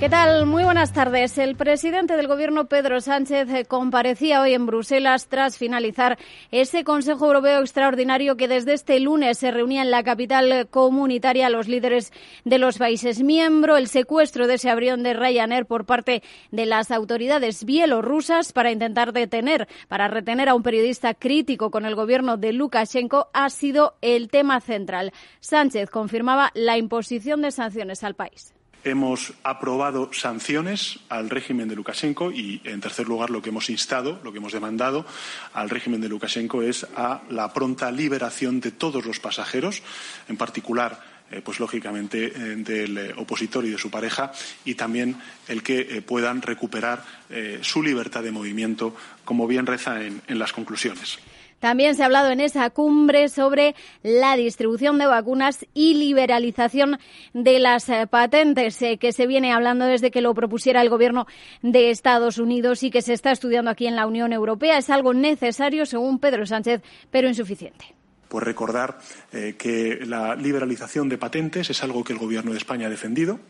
¿Qué tal? Muy buenas tardes. El presidente del Gobierno, Pedro Sánchez, eh, comparecía hoy en Bruselas tras finalizar ese Consejo Europeo Extraordinario que desde este lunes se reunía en la capital comunitaria los líderes de los países miembros, el secuestro de ese avión de Ryanair por parte de las autoridades bielorrusas para intentar detener, para retener a un periodista crítico con el gobierno de Lukashenko ha sido el tema central. Sánchez confirmaba la imposición de sanciones al país. Hemos aprobado sanciones al régimen de Lukashenko y, en tercer lugar, lo que hemos instado, lo que hemos demandado al régimen de Lukashenko es a la pronta liberación de todos los pasajeros, en particular eh, pues lógicamente eh, del eh, opositor y de su pareja y también el que puedan recuperar su libertad de movimiento, como bien reza en las conclusiones. También se ha hablado en esa cumbre sobre la distribución de vacunas y liberalización de las eh, patentes, eh, que se viene hablando desde que lo propusiera el Gobierno de Estados Unidos y que se está estudiando aquí en la Unión Europea. Es algo necesario, según Pedro Sánchez, pero insuficiente. Pues recordar eh, que la liberalización de patentes es algo que el Gobierno de España ha defendido.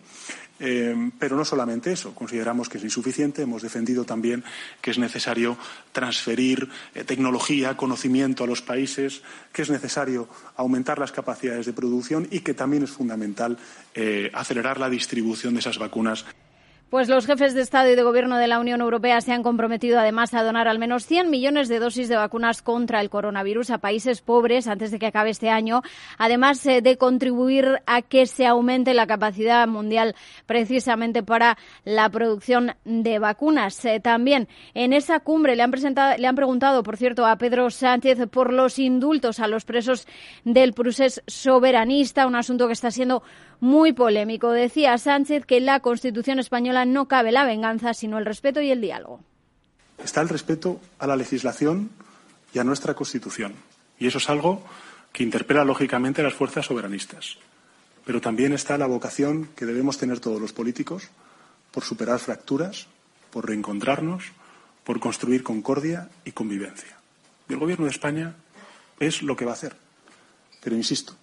Eh, pero no solamente eso, consideramos que es insuficiente. Hemos defendido también que es necesario transferir eh, tecnología, conocimiento a los países, que es necesario aumentar las capacidades de producción y que también es fundamental acelerar la distribución de esas vacunas. Pues los jefes de Estado y de Gobierno de la Unión Europea se han comprometido además a donar al menos 100 millones de dosis de vacunas contra el coronavirus a países pobres antes de que acabe este año, además eh, de contribuir a que se aumente la capacidad mundial precisamente para la producción de vacunas. Eh, también en esa cumbre le han, presentado, le han preguntado, por cierto, a Pedro Sánchez por los indultos a los presos del procés soberanista, un asunto que está siendo muy polémico. Decía Sánchez que la Constitución española no cabe la venganza, sino el respeto y el diálogo. Está el respeto a la legislación y a nuestra Constitución. Y eso es algo que interpela lógicamente a las fuerzas soberanistas. Pero también está la vocación que debemos tener todos los políticos por superar fracturas, por reencontrarnos, por construir concordia y convivencia. Y el Gobierno de España es lo que va a hacer. Pero insisto,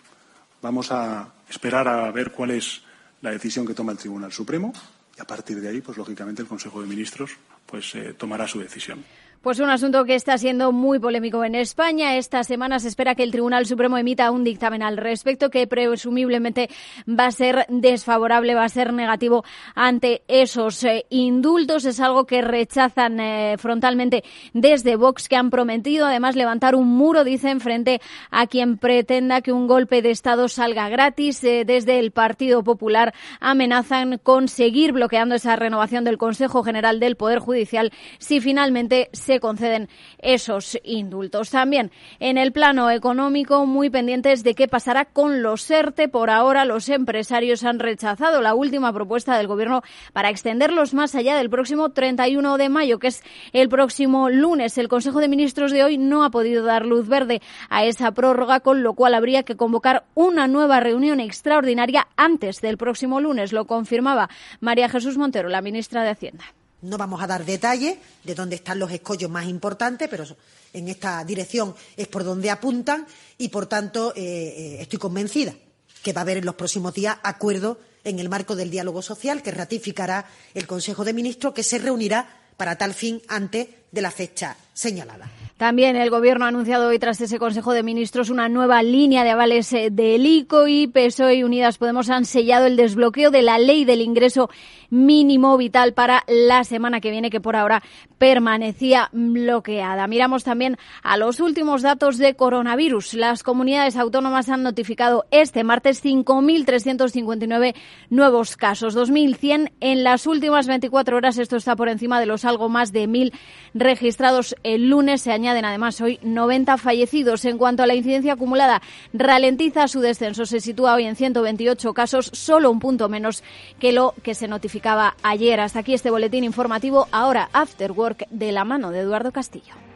Vamos a esperar a ver cuál es la decisión que toma el Tribunal Supremo y a partir de ahí, pues lógicamente el Consejo de Ministros pues eh, tomará su decisión. Pues un asunto que está siendo muy polémico en España. Esta semana se espera que el Tribunal Supremo emita un dictamen al respecto que presumiblemente va a ser desfavorable, va a ser negativo ante esos eh, indultos. Es algo que rechazan eh, frontalmente desde Vox, que han prometido además levantar un muro, dicen, frente a quien pretenda que un golpe de Estado salga gratis. Eh, desde el Partido Popular amenazan con seguir bloqueando esa renovación del Consejo General del Poder Judicial si finalmente se conceden esos indultos. También en el plano económico, muy pendientes de qué pasará con los ERTE. Por ahora, los empresarios han rechazado la última propuesta del Gobierno para extenderlos más allá del próximo 31 de mayo, que es el próximo lunes. El Consejo de Ministros de hoy no ha podido dar luz verde a esa prórroga, con lo cual habría que convocar una nueva reunión extraordinaria antes del próximo lunes. Lo confirmaba María Jesús Montero, la ministra de Hacienda. No vamos a dar detalles de dónde están los escollos más importantes, pero en esta dirección es por donde apuntan y, por tanto, eh, eh, estoy convencida que va a haber en los próximos días acuerdo en el marco del diálogo social que ratificará el Consejo de Ministros, que se reunirá para tal fin antes de la fecha señalada. También el Gobierno ha anunciado hoy, tras ese Consejo de Ministros, una nueva línea de avales eh, del ICO y PSOE y Unidas Podemos han sellado el desbloqueo de la ley del ingreso mínimo vital para la semana que viene, que por ahora permanecía bloqueada. Miramos también a los últimos datos de coronavirus. Las comunidades autónomas han notificado este martes 5.359 nuevos casos, 2.100 en las últimas 24 horas. Esto está por encima de los algo más de 1.000 registrados el lunes. Se añaden además hoy 90 fallecidos. En cuanto a la incidencia acumulada, ralentiza su descenso. Se sitúa hoy en 128 casos, solo un punto menos que lo que se notificaba ayer. Hasta aquí este boletín informativo. Ahora, After Work, de la mano de Eduardo Castillo.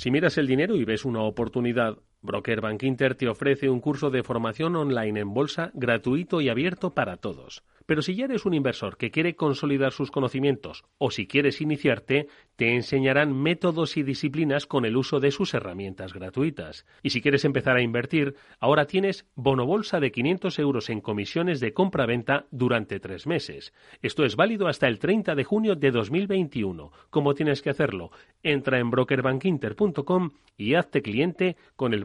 Si miras el dinero y ves una oportunidad, Broker Bank Inter te ofrece un curso de formación online en bolsa gratuito y abierto para todos. Pero si ya eres un inversor que quiere consolidar sus conocimientos o si quieres iniciarte, te enseñarán métodos y disciplinas con el uso de sus herramientas gratuitas. Y si quieres empezar a invertir, ahora tienes bonobolsa de 500 euros en comisiones de compra-venta durante tres meses. Esto es válido hasta el 30 de junio de 2021. ¿Cómo tienes que hacerlo? Entra en brokerbankinter.com y hazte cliente con el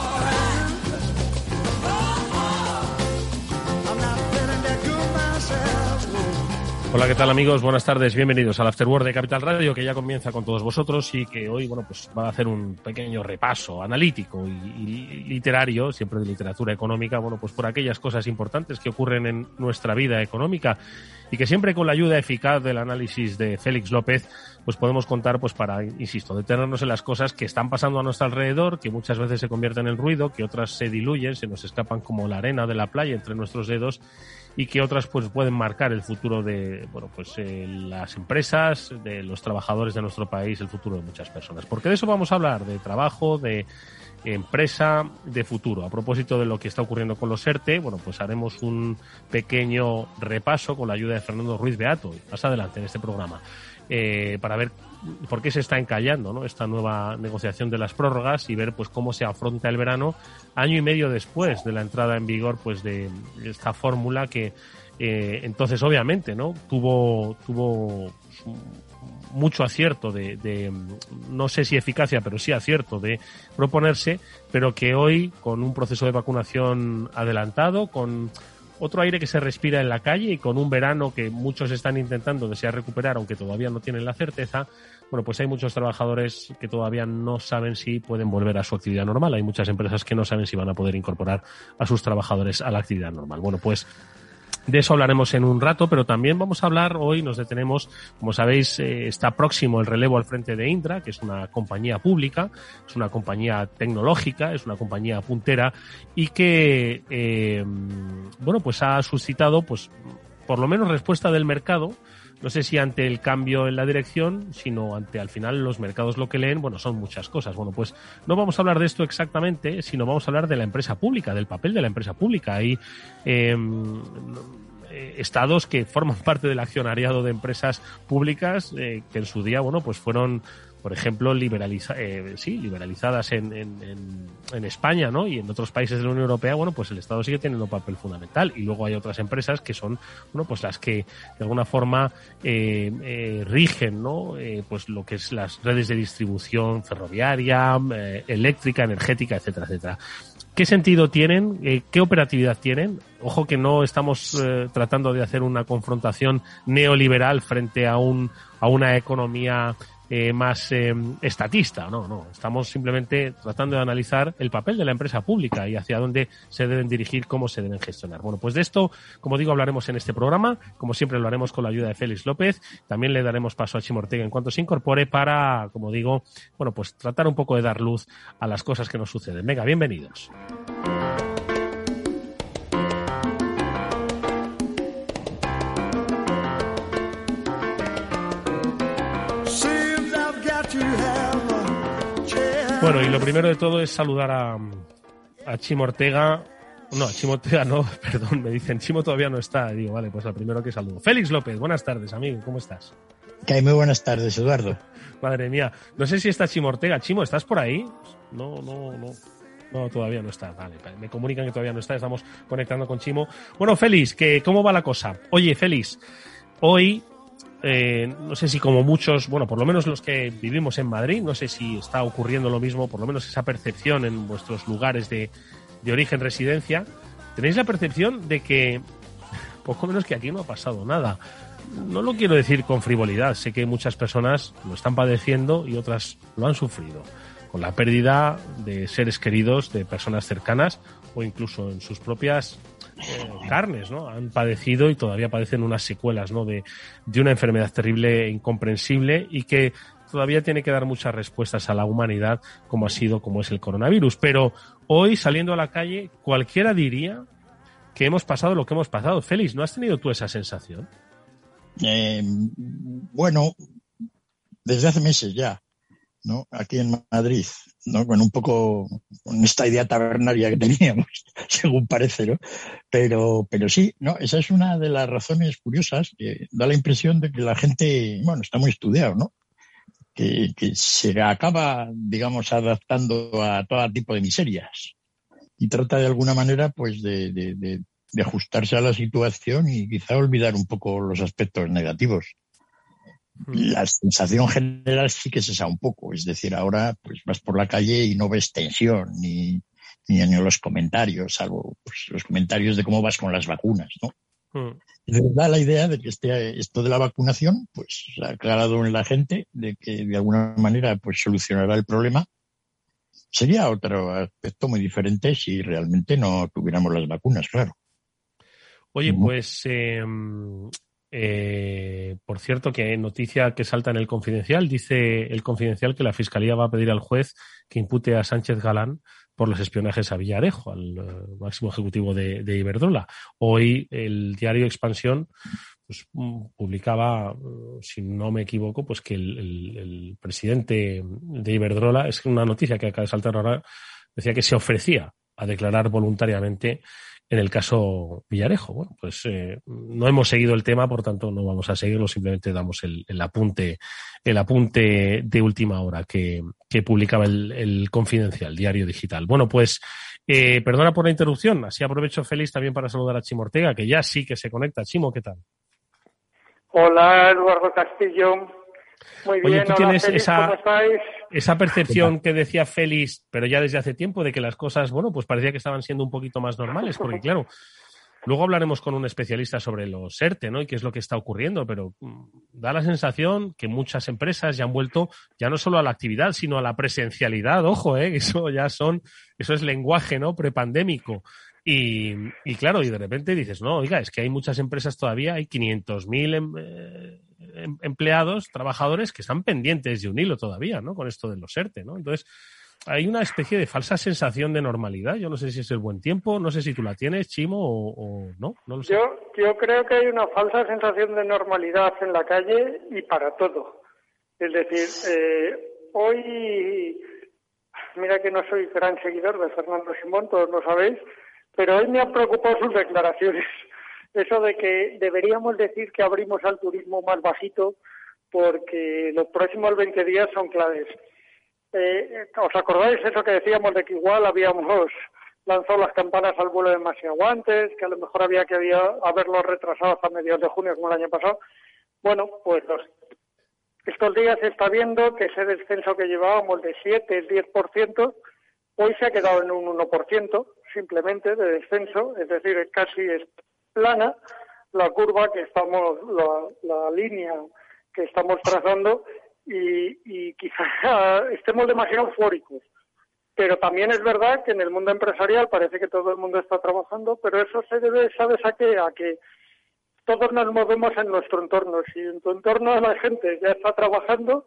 Hola, ¿qué tal amigos? Buenas tardes, bienvenidos al Afterword de Capital Radio, que ya comienza con todos vosotros y que hoy, bueno, pues va a hacer un pequeño repaso analítico y, y, literario, siempre de literatura económica, bueno, pues por aquellas cosas importantes que ocurren en nuestra vida económica y que siempre con la ayuda eficaz del análisis de Félix López, pues podemos contar, pues para, insisto, detenernos en las cosas que están pasando a nuestro alrededor, que muchas veces se convierten en ruido, que otras se diluyen, se nos escapan como la arena de la playa entre nuestros dedos y que otras pues pueden marcar el futuro de bueno pues eh, las empresas de los trabajadores de nuestro país el futuro de muchas personas. Porque de eso vamos a hablar de trabajo de empresa de futuro. A propósito de lo que está ocurriendo con los ERTE, bueno, pues haremos un pequeño repaso con la ayuda de Fernando Ruiz Beato, más adelante en este programa, eh, para ver por qué se está encallando ¿no? esta nueva negociación de las prórrogas y ver pues cómo se afronta el verano año y medio después de la entrada en vigor pues de esta fórmula que eh, entonces obviamente no tuvo tuvo mucho acierto de, no sé si eficacia, pero sí acierto de proponerse, pero que hoy, con un proceso de vacunación adelantado, con otro aire que se respira en la calle y con un verano que muchos están intentando desear recuperar, aunque todavía no tienen la certeza, bueno, pues hay muchos trabajadores que todavía no saben si pueden volver a su actividad normal. Hay muchas empresas que no saben si van a poder incorporar a sus trabajadores a la actividad normal. Bueno, pues de eso hablaremos en un rato, pero también vamos a hablar hoy, nos detenemos, como sabéis, eh, está próximo el relevo al frente de Indra, que es una compañía pública, es una compañía tecnológica, es una compañía puntera y que, eh, bueno, pues ha suscitado, pues, por lo menos respuesta del mercado, no sé si ante el cambio en la dirección, sino ante al final los mercados lo que leen, bueno, son muchas cosas. Bueno, pues no vamos a hablar de esto exactamente, sino vamos a hablar de la empresa pública, del papel de la empresa pública. Hay em, eh, estados que forman parte del accionariado de empresas públicas eh, que en su día, bueno, pues fueron por ejemplo, liberaliza, eh, sí, liberalizadas en, en, en, España ¿no? y en otros países de la Unión Europea, bueno, pues el Estado sigue teniendo un papel fundamental. Y luego hay otras empresas que son, bueno, pues las que de alguna forma eh, eh, rigen, ¿no? Eh, pues lo que es las redes de distribución ferroviaria, eh, eléctrica, energética, etcétera, etcétera. ¿Qué sentido tienen? Eh, ¿Qué operatividad tienen? Ojo que no estamos tratando de hacer una confrontación neoliberal frente a un a una economía eh, más eh, estatista. No, no. Estamos simplemente tratando de analizar el papel de la empresa pública y hacia dónde se deben dirigir, cómo se deben gestionar. Bueno, pues de esto, como digo, hablaremos en este programa. Como siempre, lo haremos con la ayuda de Félix López. También le daremos paso a Chimo Ortega en cuanto se incorpore para, como digo, bueno, pues tratar un poco de dar luz a las cosas que nos suceden. Venga, bienvenidos. Bueno, y lo primero de todo es saludar a, a Chimo Ortega. No, a Chimo Ortega no, perdón, me dicen, Chimo todavía no está. Digo, vale, pues al primero que saludo. Félix López, buenas tardes, amigo, ¿cómo estás? Que hay muy buenas tardes, Eduardo. Madre mía, no sé si está Chimo Ortega. Chimo, ¿estás por ahí? No, no, no. No, todavía no está. Vale, me comunican que todavía no está. Estamos conectando con Chimo. Bueno, Félix, que, ¿cómo va la cosa? Oye, Félix, hoy eh, no sé si como muchos, bueno, por lo menos los que vivimos en Madrid, no sé si está ocurriendo lo mismo, por lo menos esa percepción en vuestros lugares de, de origen, residencia, tenéis la percepción de que poco menos que aquí no ha pasado nada. No lo quiero decir con frivolidad, sé que muchas personas lo están padeciendo y otras lo han sufrido, con la pérdida de seres queridos, de personas cercanas o incluso en sus propias eh, carnes, ¿no? Han padecido y todavía padecen unas secuelas, ¿no? De, una enfermedad terrible e incomprensible y que todavía tiene que dar muchas respuestas a la humanidad como ha sido, como es el coronavirus. Pero hoy, saliendo a la calle, cualquiera diría que hemos pasado lo que hemos pasado. Félix, ¿no has tenido tú esa sensación? Eh, bueno, desde hace meses ya, ¿no? Aquí en Madrid, ¿no? Con un poco, con esta idea tabernaria que teníamos, según parece, ¿no? Pero, pero sí, ¿no? Esa es una de las razones curiosas que da la impresión de que la gente, bueno, está muy estudiado, ¿no? Que, se acaba, digamos, adaptando a todo tipo de miserias y trata de alguna manera, pues, de, de ajustarse a la situación y quizá olvidar un poco los aspectos negativos. La sensación general sí que es esa un poco, es decir, ahora pues vas por la calle y no ves tensión ni, ni en los comentarios, salvo pues, los comentarios de cómo vas con las vacunas, ¿no? Hmm. Da la idea de que este, esto de la vacunación, pues ha aclarado en la gente de que de alguna manera pues solucionará el problema. Sería otro aspecto muy diferente si realmente no tuviéramos las vacunas, claro. Oye, pues eh, eh, por cierto, que noticia que salta en el confidencial, dice el confidencial que la Fiscalía va a pedir al juez que impute a Sánchez Galán por los espionajes a Villarejo, al uh, máximo ejecutivo de, Iberdrola. Hoy el diario Expansión pues, publicaba, uh, si no me equivoco, pues que el, el, presidente de Iberdrola, es una noticia que acaba de saltar ahora, decía que se ofrecía a declarar voluntariamente en el caso Villarejo. Bueno, pues eh, no hemos seguido el tema, por tanto no vamos a seguirlo, simplemente damos el, el apunte, el apunte de última hora que, que publicaba el, el, Confidencial, diario digital. Bueno, pues eh, perdona por la interrupción, así aprovecho feliz también para saludar a Chimo Ortega, que ya sí que se conecta. Chimo, ¿qué tal? Hola, Eduardo Castillo. Muy bien, Oye, tú hola, tienes Félix, esa, esa percepción que decía Félix, pero ya desde hace tiempo, de que las cosas, bueno, pues parecía que estaban siendo un poquito más normales, porque claro, luego hablaremos con un especialista sobre los ERTE, ¿no? Y qué es lo que está ocurriendo, pero mm, da la sensación que muchas empresas ya han vuelto ya no solo a la actividad, sino a la presencialidad, ojo, ¿eh? Eso ya son, eso es lenguaje, ¿no? Prepandémico. Y, y claro, y de repente dices, no, oiga, es que hay muchas empresas todavía, hay 500.000 em, eh, empleados, trabajadores que están pendientes de un hilo todavía, ¿no? Con esto de los ERTE, ¿no? Entonces, hay una especie de falsa sensación de normalidad. Yo no sé si es el buen tiempo, no sé si tú la tienes, Chimo, o, o no. Yo, yo creo que hay una falsa sensación de normalidad en la calle y para todo. Es decir, eh, hoy, mira que no soy gran seguidor de Fernando Simón, todos lo sabéis, pero hoy me han preocupado sus declaraciones eso de que deberíamos decir que abrimos al turismo más bajito porque los próximos 20 días son claves. Eh, ¿Os acordáis eso que decíamos de que igual habíamos lanzado las campanas al vuelo demasiado antes, que a lo mejor había que había, haberlo retrasado hasta mediados de junio como el año pasado? Bueno, pues los, estos días se está viendo que ese descenso que llevábamos de 7, el 10%, hoy se ha quedado en un 1% simplemente de descenso, es decir, casi es plana la curva que estamos, la, la línea que estamos trazando y, y quizá estemos demasiado eufóricos. Pero también es verdad que en el mundo empresarial parece que todo el mundo está trabajando, pero eso se debe, ¿sabes a qué? A que todos nos movemos en nuestro entorno. Si en tu entorno la gente ya está trabajando,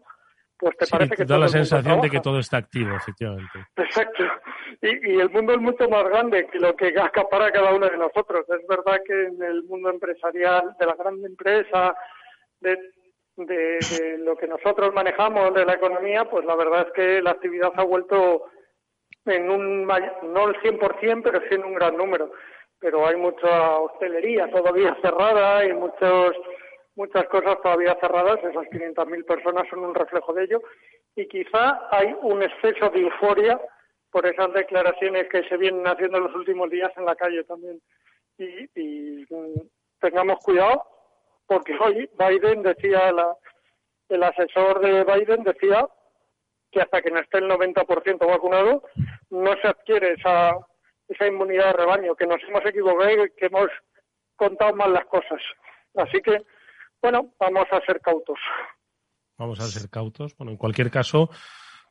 pues te Sí, parece que da todo la sensación de que todo está activo, efectivamente. Exacto. Y, y el mundo es mucho más grande que lo que acapara cada uno de nosotros. Es verdad que en el mundo empresarial, de la gran empresa, de de, lo que nosotros manejamos de la economía, pues la verdad es que la actividad ha vuelto en un, no el 100%, pero sí en un gran número. Pero hay mucha hostelería todavía cerrada y muchos, muchas cosas todavía cerradas. Esas 500.000 personas son un reflejo de ello. Y quizá hay un exceso de euforia por esas declaraciones que se vienen haciendo en los últimos días en la calle también. Y, y mm, tengamos cuidado porque hoy Biden decía, el asesor de Biden decía que hasta que no esté el 90% vacunado no se adquiere esa, esa inmunidad de rebaño, que nos hemos equivocado y que hemos contado mal las cosas. Así que, bueno, vamos a ser cautos. Vamos a ser cautos. Bueno, en cualquier caso,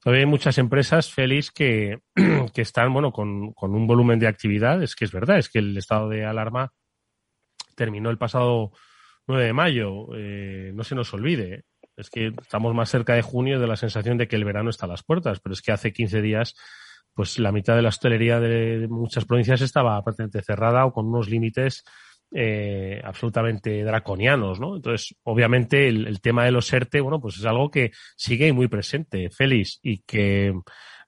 todavía hay muchas empresas, Félix, que, que están, bueno, con, con un volumen de actividad. Es que es verdad, es que el estado de alarma terminó el pasado 9 de mayo, eh, no se nos olvide, es que estamos más cerca de junio de la sensación de que el verano está a las puertas, pero es que hace 15 días, pues la mitad de la hostelería de muchas provincias estaba prácticamente cerrada o con unos límites eh, absolutamente draconianos, ¿no? Entonces, obviamente, el, tema de los ERTE, bueno, pues es algo que sigue muy presente, Félix, y que,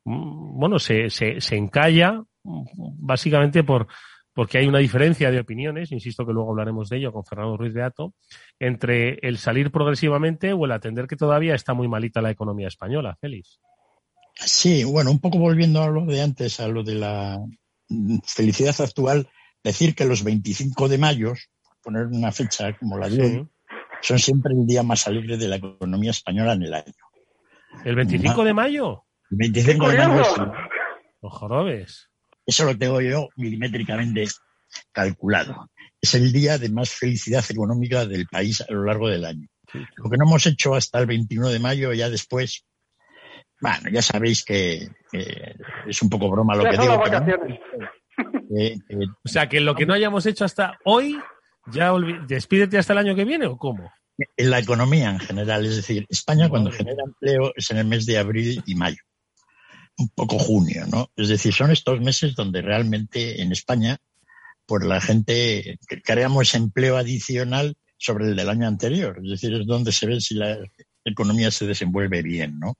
mm, bueno, se, se, se encalla mm, básicamente por, porque hay una diferencia de opiniones, insisto que luego hablaremos de ello con Fernando Ruiz de Ato, entre el salir progresivamente o el atender que todavía está muy malita la economía española, Félix. Sí, bueno, un poco volviendo a lo de antes, a lo de la felicidad actual, decir que los 25 de mayo, poner una fecha como la de hoy, son siempre el día más alegre de la economía española en el año. ¿El 25 de mayo? El 25 de mayo. Los jorobes. Eso lo tengo yo milimétricamente calculado. Es el día de más felicidad económica del país a lo largo del año. Lo que no hemos hecho hasta el 21 de mayo, ya después, bueno, ya sabéis que es un poco broma lo que digo. Eh, eh, o sea, que lo que no hayamos hecho hasta hoy, ya despídete hasta el año que viene o cómo? En la economía en general, es decir, España cuando genera empleo es en el mes de abril y mayo un poco junio, ¿no? Es decir, son estos meses donde realmente en España, pues la gente creamos empleo adicional sobre el del año anterior. Es decir, es donde se ve si la economía se desenvuelve bien, ¿no?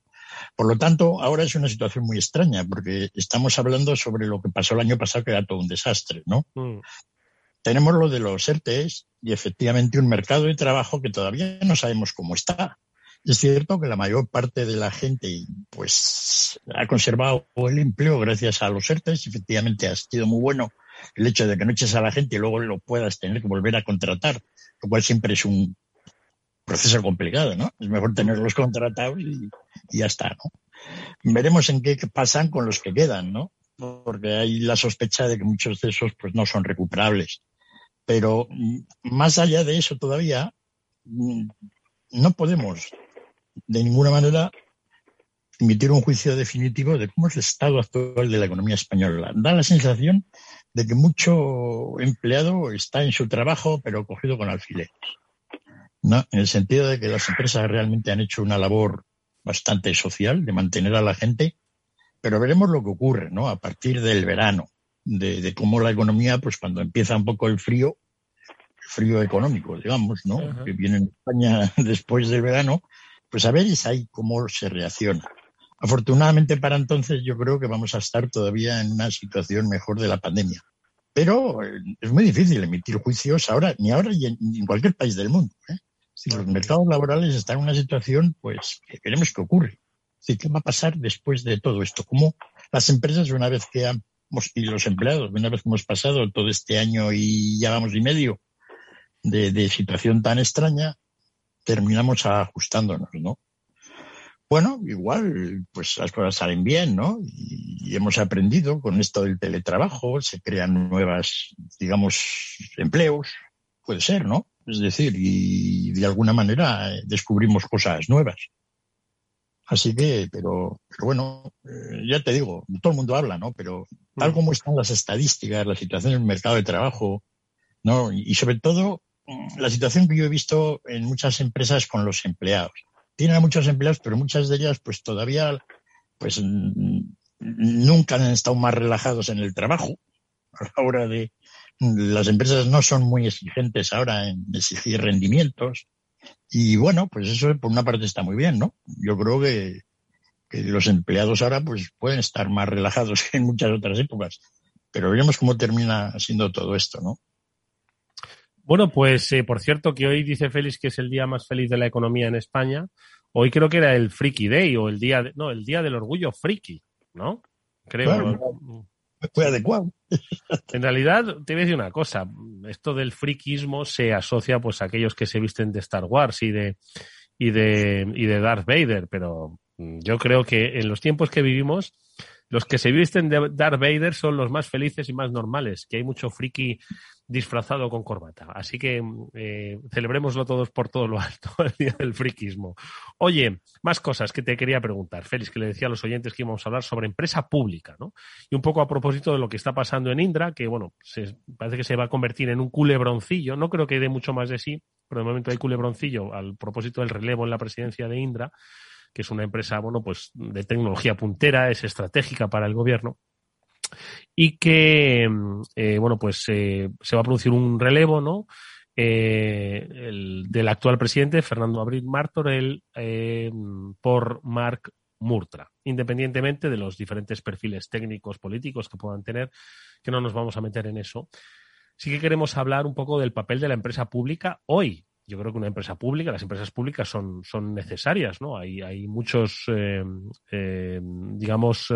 Por lo tanto, ahora es una situación muy extraña porque estamos hablando sobre lo que pasó el año pasado, que era todo un desastre, ¿no? Mm. Tenemos lo de los ERTES y efectivamente un mercado de trabajo que todavía no sabemos cómo está. Es cierto que la mayor parte de la gente pues ha conservado el empleo gracias a los ERTES. Efectivamente ha sido muy bueno el hecho de que no eches a la gente y luego lo puedas tener que volver a contratar, lo cual siempre es un proceso complicado, ¿no? Es mejor tenerlos contratados y, ya está, ¿no? Veremos en qué pasan con los que quedan, ¿no? Porque hay la sospecha de que muchos de esos pues no son recuperables. Pero mm, más allá de eso todavía, mm, no podemos de ninguna manera emitir un juicio definitivo de cómo es el estado actual de la economía española. Da la sensación de que mucho empleado está en su trabajo, pero cogido con alfileres. ¿No? En el sentido de que las empresas realmente han hecho una labor bastante social de mantener a la gente, pero veremos lo que ocurre ¿no? a partir del verano, de, cómo la economía, pues cuando empieza un poco el frío, el frío económico, digamos, ¿no? que viene en España después del verano, pues a ver ahí cómo se reacciona. Afortunadamente para entonces yo creo que vamos a estar todavía en una situación mejor de la pandemia. Pero eh, es muy difícil emitir juicios ahora, ni ahora ni en, cualquier país del mundo. ¿eh? Los mercados laborales están en una situación, pues que veremos qué ocurre. ¿Qué va a pasar después de todo esto? ¿Cómo las empresas, una vez que hemos, y los empleados, una vez que hemos pasado todo este año y ya vamos y medio de situación tan extraña, terminamos ajustándonos, ¿no? Bueno, igual, pues las cosas salen bien, ¿no? Y, hemos aprendido con esto del teletrabajo, se crean nuevas, digamos, empleos, puede ser, ¿no? Es decir, y de alguna manera eh, descubrimos cosas nuevas. Así que, pero, pero bueno, eh, ya te digo, todo el mundo habla, ¿no? Pero tal mm. como están las estadísticas, la situación en el mercado de trabajo, ¿no? Y sobre todo, la situación que yo he visto en muchas empresas con los empleados. Tienen a muchos empleados, pero muchas de ellas pues todavía pues nunca han estado más relajados en el trabajo. A la hora de las empresas no son muy exigentes ahora en exigir rendimientos. Y bueno, pues eso por una parte está muy bien, ¿no? Yo creo que, que los empleados ahora pues pueden estar más relajados que en muchas otras épocas. Pero veremos cómo termina siendo todo esto, ¿no? Bueno, pues eh, por cierto que hoy dice Félix que es el día más feliz de la economía en España. Hoy creo que era el Freaky Day o el día, de, no, el día del orgullo friki, ¿no? Creo. Fue adecuado. En realidad, te voy a decir una cosa. Esto del frikismo se asocia pues a aquellos que se visten de Star Wars y de, y de, y de Darth Vader, pero yo creo que en los tiempos que vivimos, los que se visten de Darth Vader son los más felices y más normales, que hay mucho friki disfrazado con corbata. Así que eh, celebrémoslo todos por todo lo alto, el día del friquismo. Oye, más cosas que te quería preguntar, Félix, que le decía a los oyentes que íbamos a hablar sobre empresa pública, ¿no? Y un poco a propósito de lo que está pasando en Indra, que bueno, parece que se va a convertir en un culebroncillo, no creo que dé mucho más de sí, pero de momento hay culebroncillo al propósito del relevo en la presidencia de Indra, que es una empresa, bueno, pues de tecnología puntera, es estratégica para el gobierno y que, eh, bueno, pues eh, se va a producir un relevo, ¿no? Eh, el, del actual presidente, Fernando Abril Martorell, por Marc Murtra, independientemente de los diferentes perfiles técnicos, políticos que puedan tener, que no nos vamos a meter en eso. Sí que queremos hablar un poco del papel de la empresa pública hoy, yo creo que una empresa pública, las empresas públicas son, son necesarias, ¿no? Hay, hay muchos, digamos,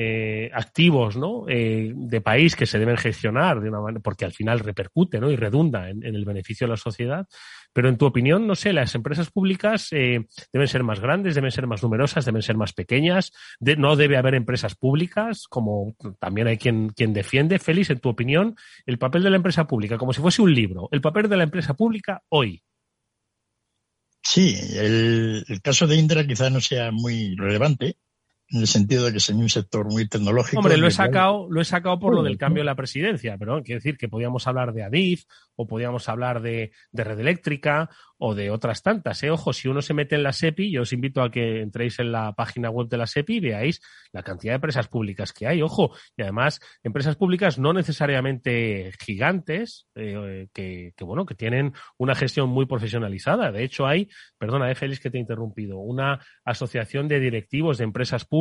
eh, activos ¿no? Eh, de país que se deben gestionar de una manera, porque al final repercute y redunda en, el beneficio de la sociedad. Pero en tu opinión, no sé, las empresas públicas eh, deben ser más grandes, deben ser más numerosas, deben ser más pequeñas. No debe haber empresas públicas, como también hay quien, quien defiende. Félix, en tu opinión, el papel de la empresa pública, como si fuese un libro, el papel de la empresa pública hoy. Sí, el, el caso de Indra quizá no sea muy relevante, en el sentido de que es en un sector muy tecnológico. Hombre, lo he sacado, lo he sacado por lo del cambio de la presidencia, pero quiero decir que podíamos hablar de Adif o podíamos hablar de, de red eléctrica o de otras tantas. ¿eh? Ojo, si uno se mete en la SEPI, yo os invito a que entréis en la página web de la SEPI y veáis la cantidad de empresas públicas que hay. Ojo, y además empresas públicas no necesariamente gigantes, eh, que, que, bueno, que tienen una gestión muy profesionalizada. De hecho, hay, perdona, eh, Félix, que te he interrumpido, una asociación de directivos de empresas públicas,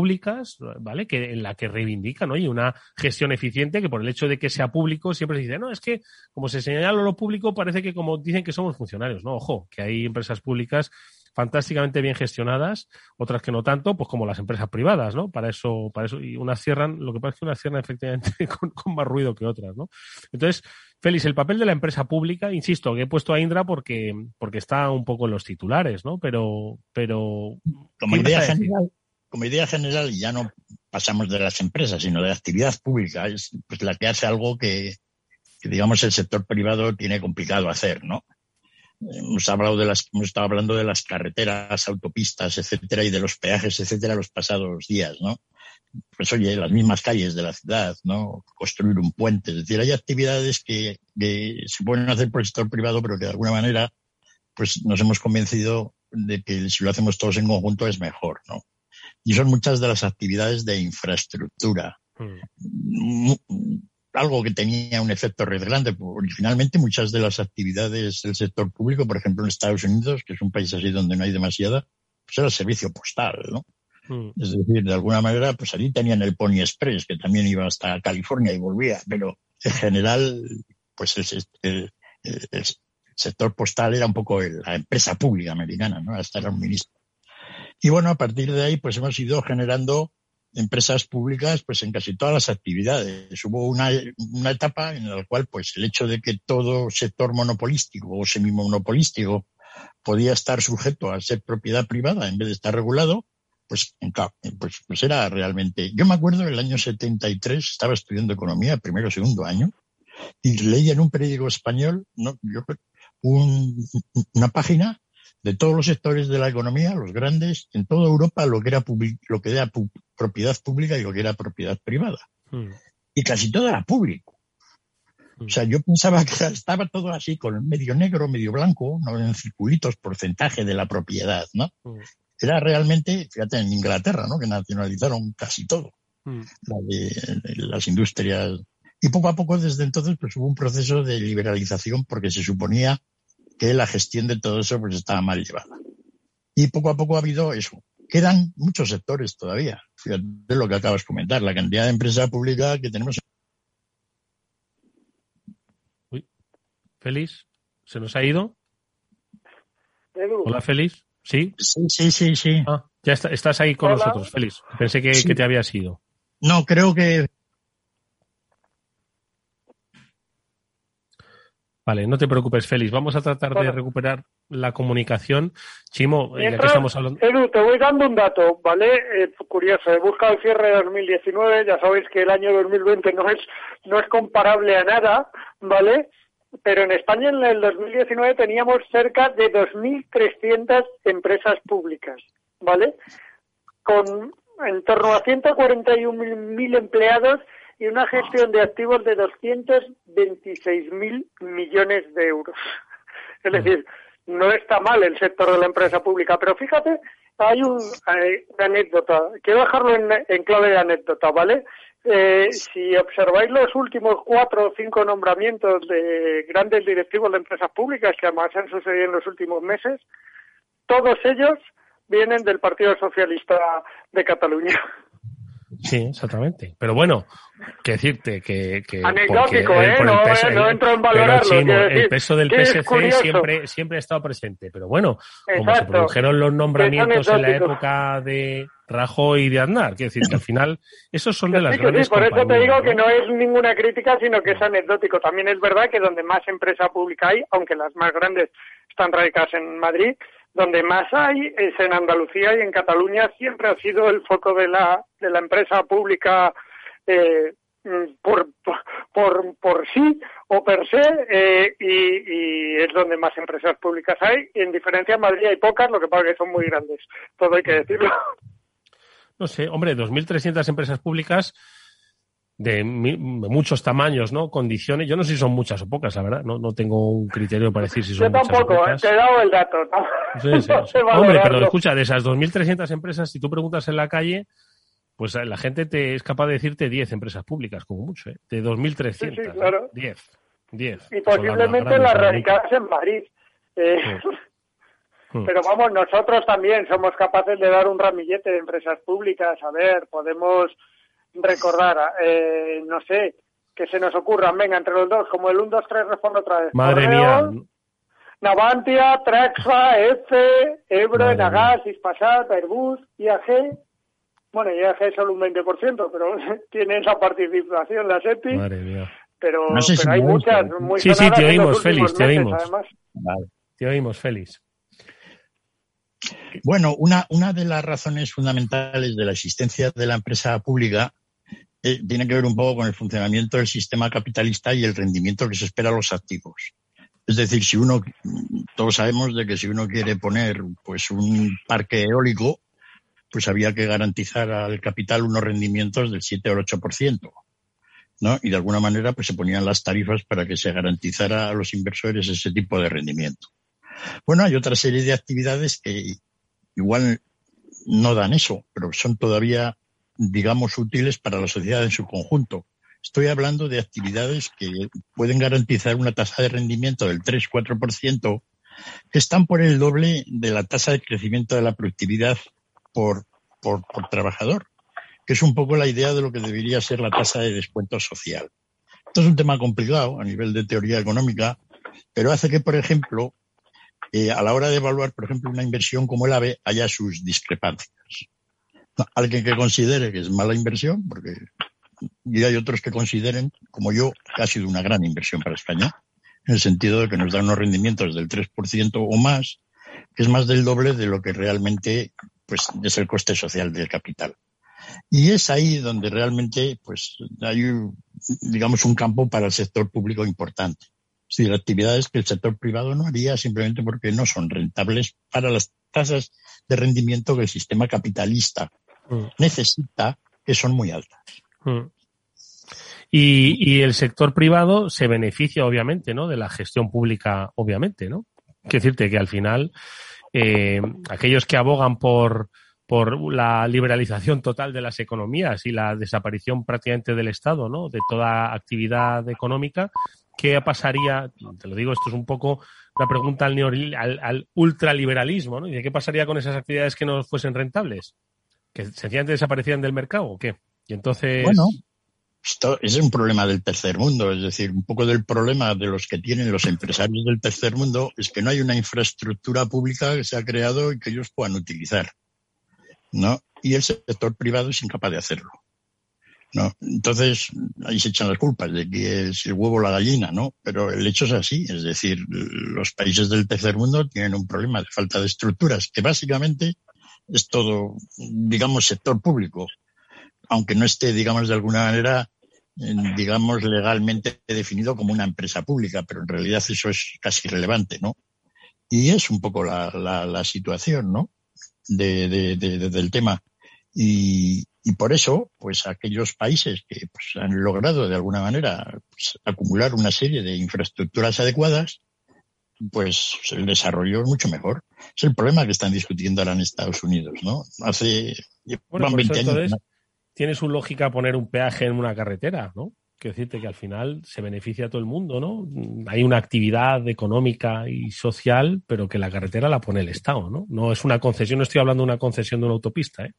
¿vale? Que en la que reivindican, ¿no? Y una gestión eficiente que por el hecho de que sea público siempre se dice, no, es que como se señala lo público parece que como dicen que somos funcionarios, no, ojo, que hay empresas públicas fantásticamente bien gestionadas, otras que no tanto, pues como las empresas privadas, ¿no? Para eso, para eso, y unas cierran, lo que pasa es que unas cierran efectivamente con, con más ruido que otras, ¿no? Entonces, Félix, el papel de la empresa pública, insisto, que he puesto a Indra porque, porque está un poco en los titulares, ¿no? Pero, pero. Como idea general, como idea general, ya no pasamos de las empresas, sino de la actividad pública, es pues la que hace algo que, digamos el sector privado tiene complicado hacer, ¿no? hemos hablado de las, hemos estado hablando de las carreteras, autopistas, etcétera, y de los peajes, etcétera, los pasados días, ¿no? Pues oye, las mismas calles de la ciudad, ¿no? Construir un puente, es decir, hay actividades que se pueden hacer por el sector privado, pero que de alguna manera, pues nos hemos convencido de que si lo hacemos todos en conjunto es mejor, ¿no? Y son muchas de las actividades de infraestructura. Mm algo que tenía un efecto grande. Originalmente muchas de las actividades del sector público, por ejemplo en Estados Unidos, que es un país así donde no hay demasiada, pues era el servicio postal, ¿no? Mm. Es decir, de alguna manera, pues allí tenían el Pony Express, que también iba hasta California y volvía, pero en general, pues el, el, el, el sector postal era un poco la empresa pública americana, ¿no? Hasta era un ministro. Y bueno, a partir de ahí, pues hemos ido generando empresas públicas pues en casi todas las actividades. Hubo una, una etapa en la cual pues el hecho de que todo sector monopolístico o semimonopolístico podía estar sujeto a ser propiedad privada en vez de estar regulado, pues, pues, pues era realmente. Yo me acuerdo en el año 73, estaba estudiando economía, primero segundo año, y leía en un periódico español, no, yo, un, una página de todos los sectores de la economía, los grandes, en toda Europa, lo que era, lo que era propiedad pública y lo que era propiedad privada. Mm. Y casi todo era público. Mm. O sea, yo pensaba que estaba todo así, con medio negro, medio blanco, ¿no? en circulitos, porcentaje de la propiedad, ¿no? Mm. Era realmente, fíjate, en Inglaterra, ¿no? Que nacionalizaron casi todo. La de, de las industrias. Y poco a poco, desde entonces, pues hubo un proceso de liberalización porque se suponía que la gestión de todo eso pues estaba mal llevada. Y poco a poco ha habido eso. Quedan muchos sectores todavía. Fíjate lo que acabas de comentar, la cantidad de empresa pública que tenemos. Uy, Félix, ¿se nos ha ido? Hola, Félix. ¿Sí? Sí, sí, sí, sí. Ah, ya estás ahí con nosotros, Félix. Pensé que, que te habías ido. No, creo que Vale, no te preocupes, Félix. Vamos a tratar de recuperar la comunicación. Chimo, ya que estamos hablando. Edu, te voy dando un dato, ¿vale? Eh, curioso, he buscado el cierre de 2019. Ya sabéis que el año 2020 no es, no es comparable a nada, ¿vale? Pero en España en el 2019 teníamos cerca de 2.300 empresas públicas, ¿vale? Con en torno a 141.000 empleados y una gestión de activos de 226 mil millones de euros. Es decir, no está mal el sector de la empresa pública, pero fíjate, hay un, una anécdota, quiero dejarlo en, clave de anécdota, ¿vale? Eh, si observáis los últimos cuatro o cinco nombramientos de grandes directivos de empresas públicas que además han sucedido en los últimos meses, todos ellos vienen del Partido Socialista de Cataluña. Sí, exactamente. Pero bueno, que decirte que... que Anecdótico, ¿eh? no, peso, no, entro en valorarlo. el peso del PSC siempre, siempre ha estado presente. Pero bueno, como se produjeron los nombramientos en la época de Rajoy y de Aznar, quiero decir que al final esos son de las grandes sí, por eso te digo que no es ninguna crítica, sino que es anecdótico. También es verdad que donde más empresa pública hay, aunque las más grandes están radicadas en Madrid, donde más hay es en Andalucía y en Cataluña siempre ha sido el foco de la, de la empresa pública eh, por, por, por sí o per se eh, y, es donde más empresas públicas hay. Y en diferencia en Madrid hay pocas, lo que pasa es que son muy grandes. Todo hay que decirlo. No sé, hombre, 2.300 empresas públicas de, muchos tamaños, ¿no? Condiciones. Yo no sé si son muchas o pocas, la verdad. No, no tengo un criterio para decir si son Yo tampoco, muchas o pocas. te he dado el dato. Hombre, pero escucha, de esas 2.300 empresas, si tú preguntas en la calle, pues eh, la gente te es capaz de decirte 10 empresas públicas, como mucho, ¿eh? De 2.300. Sí, sí, claro. 10. 10. Y posiblemente las radicadas en París. Eh, hmm. Pero vamos, nosotros también somos capaces de dar un ramillete de empresas públicas. A ver, podemos recordar, eh, no sé, que se nos ocurran, venga, entre los dos, como el 1, 2, 3, respondo otra vez. Madre mía. Navantia, Traxa, EFE, Ebro, Enagas, Ispasat, Airbus, IAG. Bueno, IAG es solo un 20%, pero tiene esa participación la SEPI. Madre mía. Pero, pero hay muchas muy Sí, sí, te oímos, Félix, te oímos. Te oímos, Félix. Bueno, una, una de las razones fundamentales de la existencia de la empresa pública eh, tiene que ver un poco con el funcionamiento del sistema capitalista y el rendimiento que se espera a los activos. Es decir, si uno, todos sabemos de que si uno quiere poner pues un parque eólico, pues había que garantizar al capital unos rendimientos del 7 o el 8%. ¿no? Y de alguna manera pues se ponían las tarifas para que se garantizara a los inversores ese tipo de rendimiento. Bueno, hay otra serie de actividades que igual no dan eso, pero son todavía digamos, útiles para la sociedad en su conjunto. Estoy hablando de actividades que pueden garantizar una tasa de rendimiento del 3-4%, que están por el doble de la tasa de crecimiento de la productividad por, por, por trabajador, que es un poco la idea de lo que debería ser la tasa de descuento social. Esto es un tema complicado a nivel de teoría económica, pero hace que, por ejemplo, eh, a la hora de evaluar, por ejemplo, una inversión como el AVE, haya sus discrepancias alguien que considere que es mala inversión, porque y hay otros que consideren, como yo, que ha sido una gran inversión para España, en el sentido de que nos da unos rendimientos del 3% o más, que es más del doble de lo que realmente pues, es el coste social del capital. Y es ahí donde realmente pues, hay, digamos, un campo para el sector público importante. Es decir, actividades que el sector privado no haría simplemente porque no son rentables para las tasas de rendimiento que el sistema capitalista Mm. necesita, que son muy altas. Mm. Y, el sector privado se beneficia, obviamente, ¿no? De la gestión pública, obviamente, ¿no? Quiero decirte que al final, eh, aquellos que abogan por, por la liberalización total de las economías y la desaparición prácticamente del Estado, ¿no? De toda actividad económica, ¿qué pasaría? Te lo digo, esto es un poco una pregunta al, al, ultraliberalismo, ¿no? ¿Y qué pasaría con esas actividades que no fuesen rentables? ¿Que sencillamente desaparecían del mercado o qué? Y entonces... Bueno, esto es un problema del tercer mundo, es decir, un poco del problema de los que tienen los empresarios del tercer mundo es que no hay una infraestructura pública que se ha creado y que ellos puedan utilizar, ¿no? Y el sector privado es incapaz de hacerlo. ¿no? Entonces, ahí se echan las culpas de que es el huevo o la gallina, ¿no? Pero el hecho es así, es decir, los países del tercer mundo tienen un problema de falta de estructuras, que básicamente es todo, digamos, sector público, aunque no esté, digamos, de alguna manera, digamos, legalmente definido como una empresa pública, pero en realidad eso es casi irrelevante, ¿no? Y es un poco la, la, situación, ¿no? De, de, del tema. Y, y por eso, pues aquellos países que pues, han logrado de alguna manera pues, acumular una serie de infraestructuras adecuadas, pues el desarrollo es mucho mejor. Es el problema que están discutiendo ahora en Estados Unidos, ¿no? Hace bueno, 20 años. tiene su lógica poner un peaje en una carretera, ¿no? Quiero decirte que al final se beneficia a todo el mundo, ¿no? Hay una actividad económica y social, pero que la carretera la pone el Estado, ¿no? No es una concesión, no estoy hablando de una concesión de una autopista, ¿eh?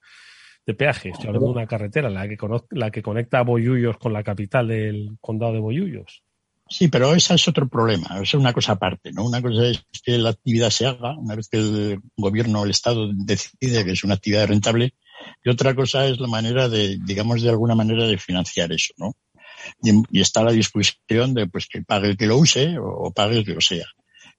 de peaje. Estoy hablando de una carretera, la que, la que conecta a Boyullos con la capital del condado de Boyullos. Sí, pero ese es otro problema, es una cosa aparte, ¿no? Una cosa es que la actividad se haga, una vez que el gobierno o el Estado decide que es una actividad rentable, y otra cosa es la manera de, digamos, de alguna manera de financiar eso, ¿no? Y, está la discusión de pues que pague el que lo use o pague el que lo sea.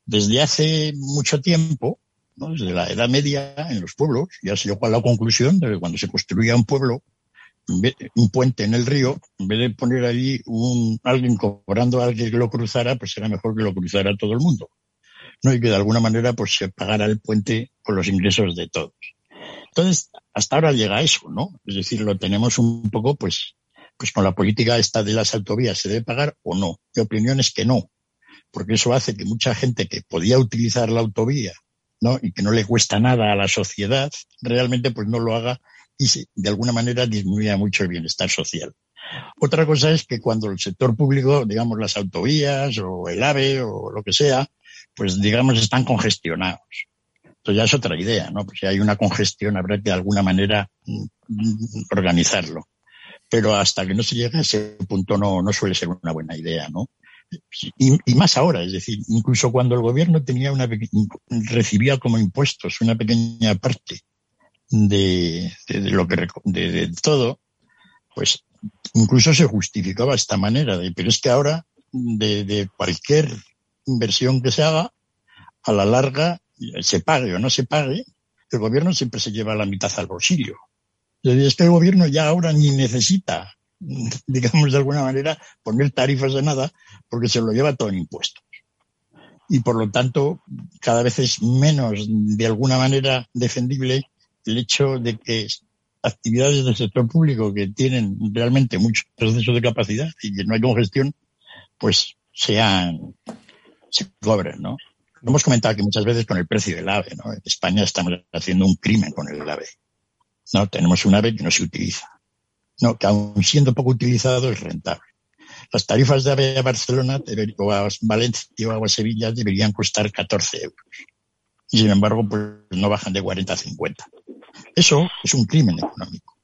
Desde hace mucho tiempo, desde la Edad Media en los pueblos, ya se llegó a la conclusión de que cuando se construía un pueblo, un puente en el río, en vez de poner allí un, alguien cobrando a alguien que lo cruzara, pues era mejor que lo cruzara todo el mundo. ¿no? Y que de alguna manera pues se pagara el puente con los ingresos de todos. Entonces, hasta ahora llega eso, ¿no? Es decir, lo tenemos un poco, pues, pues con la política esta de las autovías, ¿se debe pagar o no? Mi opinión es que no, porque eso hace que mucha gente que podía utilizar la autovía ¿no? y que no le cuesta nada a la sociedad, realmente pues no lo haga y de alguna manera disminuya mucho el bienestar social. Otra cosa es que cuando el sector público, digamos las autovías o el AVE o lo que sea, pues digamos están congestionados. Entonces ya es otra idea, ¿no? Pues si hay una congestión habrá que de alguna manera mm, organizarlo. Pero hasta que no se llegue a ese punto no, no suele ser una buena idea, ¿no? y, más ahora, es decir, incluso cuando el gobierno tenía una recibía como impuestos una pequeña parte de, lo que de, todo, pues incluso se justificaba esta manera de, pero es que ahora de, cualquier inversión que se haga, a la larga, se pague o no se pague, el gobierno siempre se lleva la mitad al bolsillo. Es que el gobierno ya ahora ni necesita digamos de alguna manera, poner tarifas de nada, porque se lo lleva todo en impuestos. Y por lo tanto, cada vez es menos, de alguna manera, defendible el hecho de que actividades del sector público que tienen realmente mucho proceso de capacidad y que no hay congestión, pues sean, se cobren, ¿no? Lo hemos comentado aquí muchas veces con el precio del AVE, ¿no? En España estamos haciendo un crimen con el AVE. ¿no? Tenemos un AVE que no se utiliza no, que aun siendo poco utilizado es rentable. Las tarifas de AVE a Barcelona o a Valencia o a Sevilla deberían costar 14 euros. Y sin embargo, pues no bajan de 40 a 50. Eso es un crimen económico.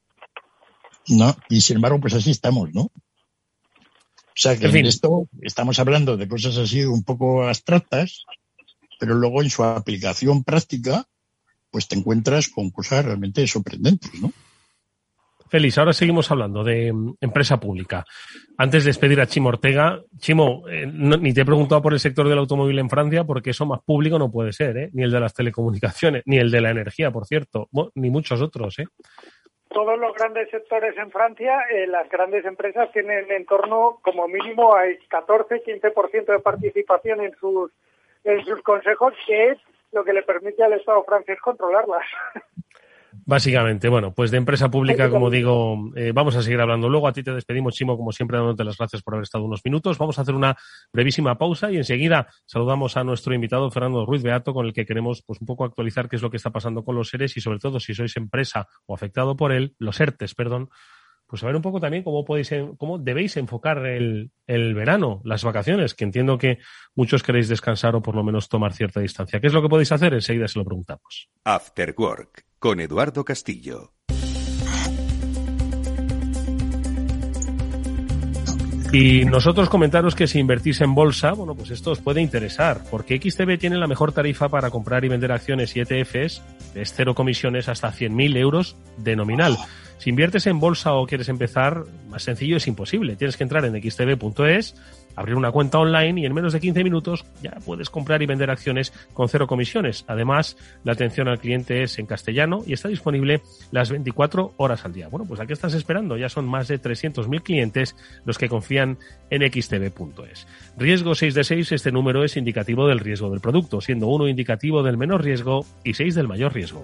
¿No? Y sin embargo, pues así estamos, ¿no? O sea que en esto estamos hablando de cosas así un poco abstractas, pero luego en su aplicación práctica, pues te encuentras con cosas realmente sorprendentes, ¿no? Feliz, ahora seguimos hablando de mm, empresa pública. Antes de despedir a Chimo Ortega, Chimo, eh, ni te he preguntado por el sector del automóvil en Francia, porque eso más público no puede ser, ¿eh? ni el de las telecomunicaciones, ni el de la energía, por cierto, ni muchos otros. ¿eh? Todos los grandes sectores en Francia, eh, las grandes empresas tienen en torno, como mínimo, a 14-15% de participación en sus, en sus consejos, que es lo que le permite al Estado francés controlarlas. Básicamente, bueno, pues de empresa pública, como digo, eh, vamos a seguir hablando luego. A ti te despedimos, Chimo, como siempre, dándote las gracias por haber estado unos minutos. Vamos a hacer una brevísima pausa y enseguida saludamos a nuestro invitado, Fernando Ruiz Beato, con el que queremos pues un poco actualizar qué es lo que está pasando con los seres y sobre todo si sois empresa o afectado por él, los ERTES, perdón, pues saber un poco también cómo podéis, cómo debéis enfocar el, el, verano, las vacaciones, que entiendo que muchos queréis descansar o por lo menos tomar cierta distancia. ¿Qué es lo que podéis hacer? Enseguida se lo preguntamos. After Work, con Eduardo Castillo. Y nosotros comentaros que si invertís en bolsa, bueno, pues esto os puede interesar, porque XTB tiene la mejor tarifa para comprar y vender acciones y ETFs, es cero comisiones hasta 100.000 euros de nominal. Si inviertes en bolsa o quieres empezar, más sencillo es imposible. Tienes que entrar en xtb.es abrir una cuenta online y en menos de 15 minutos ya puedes comprar y vender acciones con cero comisiones. Además, la atención al cliente es en castellano y está disponible las 24 horas al día. Bueno, pues aquí estás esperando? Ya son más de 300.000 clientes los que confían en xtb.es. Riesgo 6 de 6, este número es indicativo del riesgo del producto, siendo uno indicativo del menor riesgo y 6 del mayor riesgo.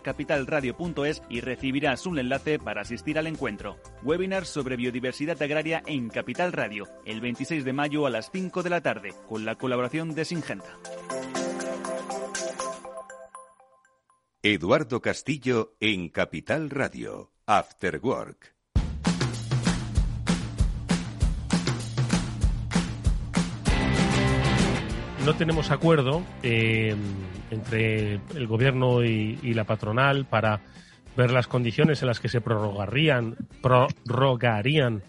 capitalradio.es y recibirás un enlace para asistir al encuentro. Webinar sobre biodiversidad agraria en Capital Radio, el 26 de mayo a las 5 de la tarde, con la colaboración de Singenta. Eduardo Castillo en Capital Radio, After Work. No tenemos acuerdo. Eh entre el gobierno y, la patronal para ver las condiciones en las que se prorrogarían, prorrogarían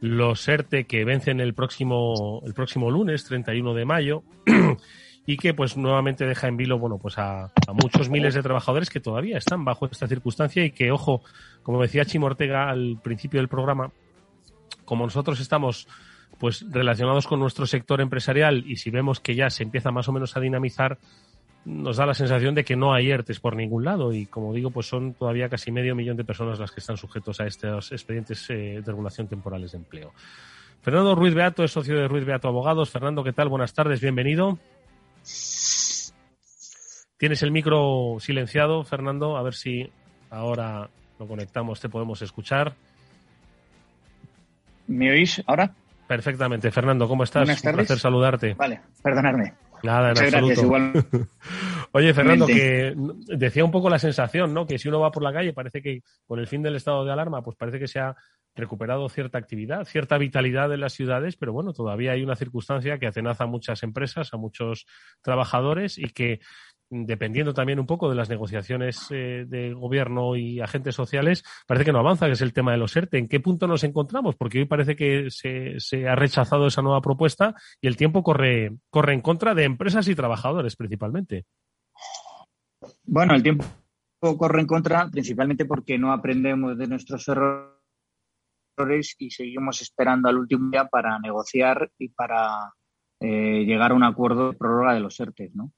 los ERTE que vencen el próximo, el próximo lunes, 31 de mayo, y que pues nuevamente deja en vilo, bueno, pues a, a, muchos miles de trabajadores que todavía están bajo esta circunstancia y que, ojo, como decía Chimo Ortega al principio del programa, como nosotros estamos pues relacionados con nuestro sector empresarial y si vemos que ya se empieza más o menos a dinamizar, nos da la sensación de que no hay ERTES por ningún lado y como digo, pues son todavía casi medio millón de personas las que están sujetos a estos expedientes eh, de regulación temporales de empleo. Fernando Ruiz Beato es socio de Ruiz Beato Abogados. Fernando, ¿qué tal? Buenas tardes, bienvenido. Tienes el micro silenciado, Fernando, a ver si ahora lo conectamos, te podemos escuchar. ¿Me oís ahora? Perfectamente. Fernando, ¿cómo estás? Buenas tardes. Un placer saludarte. Vale, perdonadme. Nada, en absoluto. Oye, Fernando, que decía un poco la sensación, ¿no? Que si uno va por la calle, parece que con el fin del estado de alarma, pues parece que se ha recuperado cierta actividad, cierta vitalidad en las ciudades, pero bueno, todavía hay una circunstancia que atenaza a muchas empresas, a muchos trabajadores y que dependiendo también un poco de las negociaciones eh, de gobierno y agentes sociales, parece que no avanza, que es el tema de los ERTE. ¿En qué punto nos encontramos? Porque hoy parece que se, se, ha rechazado esa nueva propuesta y el tiempo corre, corre en contra de empresas y trabajadores principalmente. Bueno, el tiempo corre en contra principalmente porque no aprendemos de nuestros errores y seguimos esperando al último día para negociar y para eh, llegar a un acuerdo de prórroga de los ERTE, ¿no?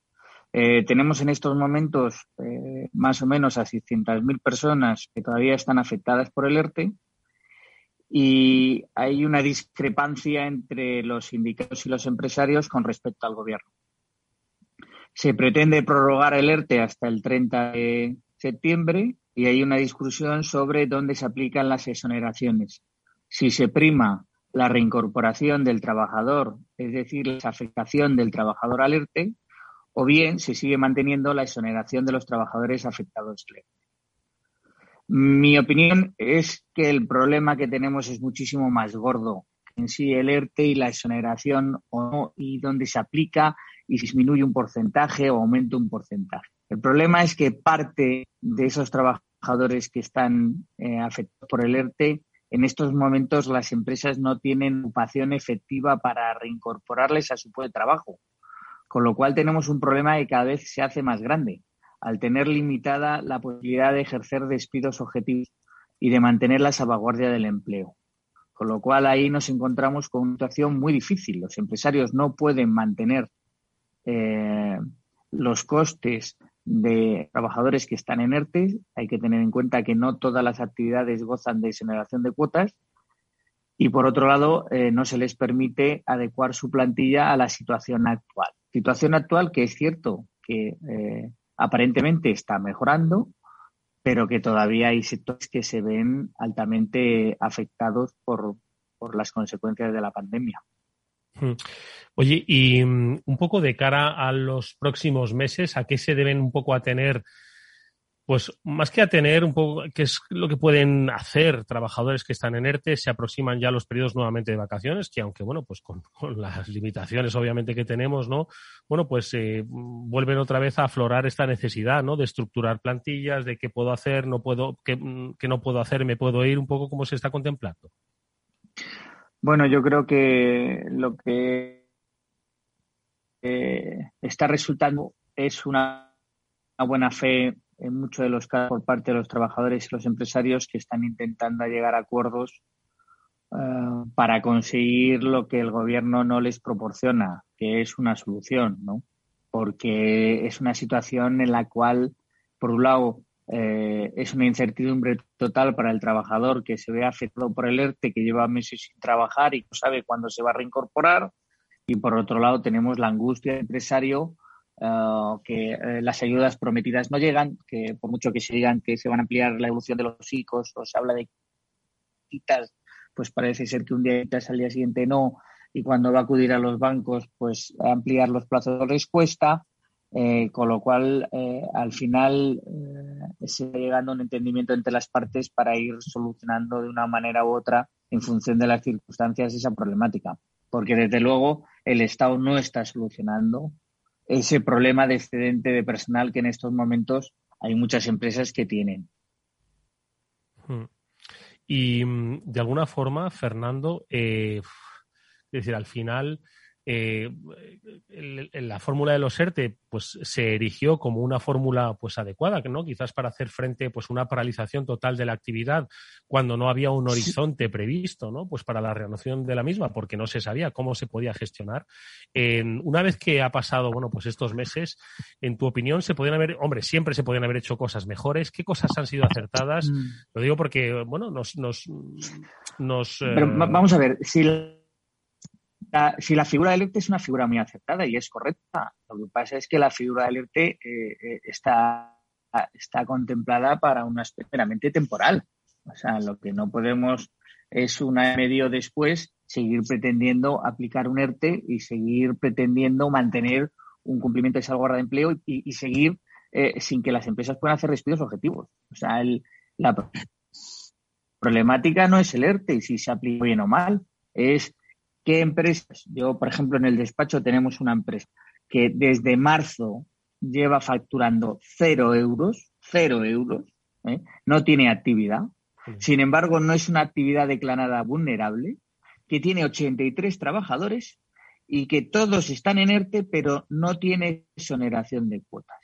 Eh, tenemos en estos momentos eh, más o menos a 600.000 personas que todavía están afectadas por el ERTE y hay una discrepancia entre los sindicatos y los empresarios con respecto al gobierno. Se pretende prorrogar el ERTE hasta el 30 de septiembre y hay una discusión sobre dónde se aplican las exoneraciones. Si se prima la reincorporación del trabajador, es decir, la afectación del trabajador al ERTE, o bien se sigue manteniendo la exoneración de los trabajadores afectados Mi opinión es que el problema que tenemos es muchísimo más gordo en sí el ERTE y la exoneración o no, y dónde se aplica y disminuye un porcentaje o aumenta un porcentaje. El problema es que parte de esos trabajadores que están eh, afectados por el ERTE, en estos momentos las empresas no tienen ocupación efectiva para reincorporarles a su puesto de trabajo. Con lo cual tenemos un problema que cada vez se hace más grande, al tener limitada la posibilidad de ejercer despidos objetivos y de mantener la salvaguardia del empleo. Con lo cual ahí nos encontramos con una situación muy difícil. Los empresarios no pueden mantener eh, los costes de trabajadores que están en ERTE. Hay que tener en cuenta que no todas las actividades gozan de exoneración de cuotas. Y por otro lado, eh, no se les permite adecuar su plantilla a la situación actual. Situación actual que es cierto que eh, aparentemente está mejorando, pero que todavía hay sectores que se ven altamente afectados por, por las consecuencias de la pandemia. Hmm. Oye, y mm, un poco de cara a los próximos meses, ¿a qué se deben un poco a tener? Pues más que a tener un poco, qué es lo que pueden hacer trabajadores que están en ERTE, se aproximan ya los periodos nuevamente de vacaciones, que aunque, bueno, pues con, las limitaciones obviamente que tenemos, ¿no? Bueno, pues eh, vuelven otra vez a aflorar esta necesidad, ¿no? De estructurar plantillas, de qué puedo hacer, no puedo, qué, no puedo hacer, me puedo ir, un poco como se está contemplando. Bueno, yo creo que lo que eh, está resultando es una, buena fe en muchos de los casos por parte de los trabajadores y los empresarios que están intentando llegar a acuerdos eh, para conseguir lo que el gobierno no les proporciona, que es una solución, ¿no? Porque es una situación en la cual, por un lado, eh, es una incertidumbre total para el trabajador que se ve afectado por el ERTE, que lleva meses sin trabajar y no sabe cuándo se va a reincorporar. Y por otro lado, tenemos la angustia del empresario eh, que eh, las ayudas prometidas no llegan, que por mucho que se digan que se van a ampliar la evolución de los hijos o se habla de citas, pues parece ser que un día al día siguiente no, y cuando va a acudir a los bancos, pues ampliar los plazos de respuesta. Eh, con lo cual, al final, se va llegando a un entendimiento entre las partes para ir solucionando de una manera u otra, en función de las circunstancias, esa problemática. Porque, desde luego, el Estado no está solucionando ese problema de excedente de personal que en estos momentos hay muchas empresas que tienen. Hmm. Y mm, de alguna forma, Fernando, es decir, al final eh, la fórmula de los ERTE pues, se erigió como una fórmula pues, adecuada, ¿no? quizás para hacer frente pues, una paralización total de la actividad cuando no había un horizonte previsto ¿no? pues para la reanudación de la misma, porque no se sabía cómo se podía gestionar. una vez que ha pasado bueno, pues estos meses, en tu opinión, se podían haber, hombre, siempre se podían haber hecho cosas mejores. ¿Qué cosas han sido acertadas? Mm. Lo digo porque, bueno, nos... nos, nos Pero eh, vamos a ver, si si la figura del ERTE es una figura muy aceptada y es correcta, lo que pasa es que la figura del ERTE eh, eh, está, está contemplada para un aspecto meramente temporal. O sea, lo que no podemos es un año medio después seguir pretendiendo aplicar un ERTE y seguir pretendiendo mantener un cumplimiento de salvaguarda de empleo y, seguir eh, sin que las empresas puedan hacer despidos objetivos. O sea, la problemática no es el ERTE y si se aplica bien o mal, es ¿Qué empresas? Yo, por ejemplo, en el despacho tenemos una empresa que desde marzo lleva facturando cero euros, cero euros, ¿eh? no tiene actividad. Sin embargo, no es una actividad declarada vulnerable, que tiene 83 trabajadores y que todos están en ERTE, pero no tiene exoneración de cuotas.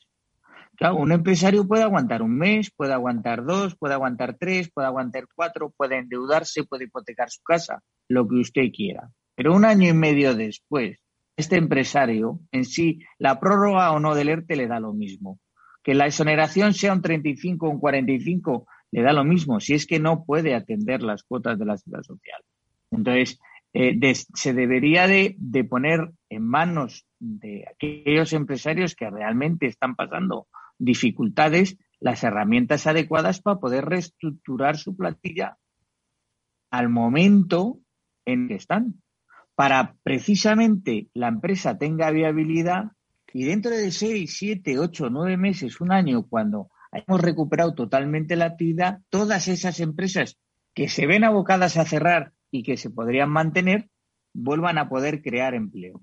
Claro, un empresario puede aguantar un mes, puede aguantar dos, puede aguantar tres, puede aguantar cuatro, puede endeudarse, puede hipotecar su casa, lo que usted quiera. Pero un año y medio después, este empresario en sí, la prórroga o no del ERTE le da lo mismo. Que la exoneración sea un 35 o un 45 le da lo mismo, si es que no puede atender las cuotas de la seguridad social. Entonces, eh, se debería de, de, poner en manos de aquellos empresarios que realmente están pasando dificultades las herramientas adecuadas para poder reestructurar su plantilla al momento en que están para precisamente la empresa tenga viabilidad y dentro de seis, siete, ocho, nueve meses, un año, cuando hayamos recuperado totalmente la actividad, todas esas empresas que se ven abocadas a cerrar y que se podrían mantener, vuelvan a poder crear empleo.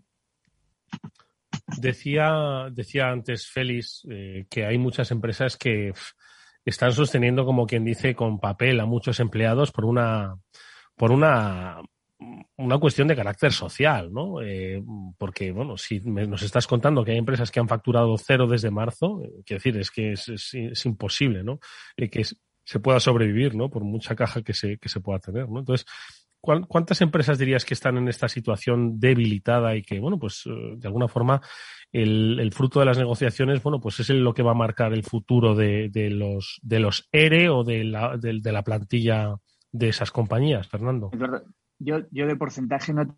Decía, decía antes Félix eh, que hay muchas empresas que están sosteniendo, como quien dice, con papel a muchos empleados por una, por una una cuestión de carácter social, ¿no? Eh, porque, bueno, si nos estás contando que hay empresas que han facturado cero desde marzo, eh, quiero decir, es que es, imposible, ¿no? Eh, que se pueda sobrevivir, ¿no? Por mucha caja que se, que se pueda tener, ¿no? Entonces, ¿cuántas empresas dirías que están en esta situación debilitada y que, bueno, pues eh, de alguna forma el, fruto de las negociaciones, bueno, pues es lo que va a marcar el futuro de, los, de los ERE o de la, de, la plantilla de esas compañías, Fernando? Yo, yo de porcentaje no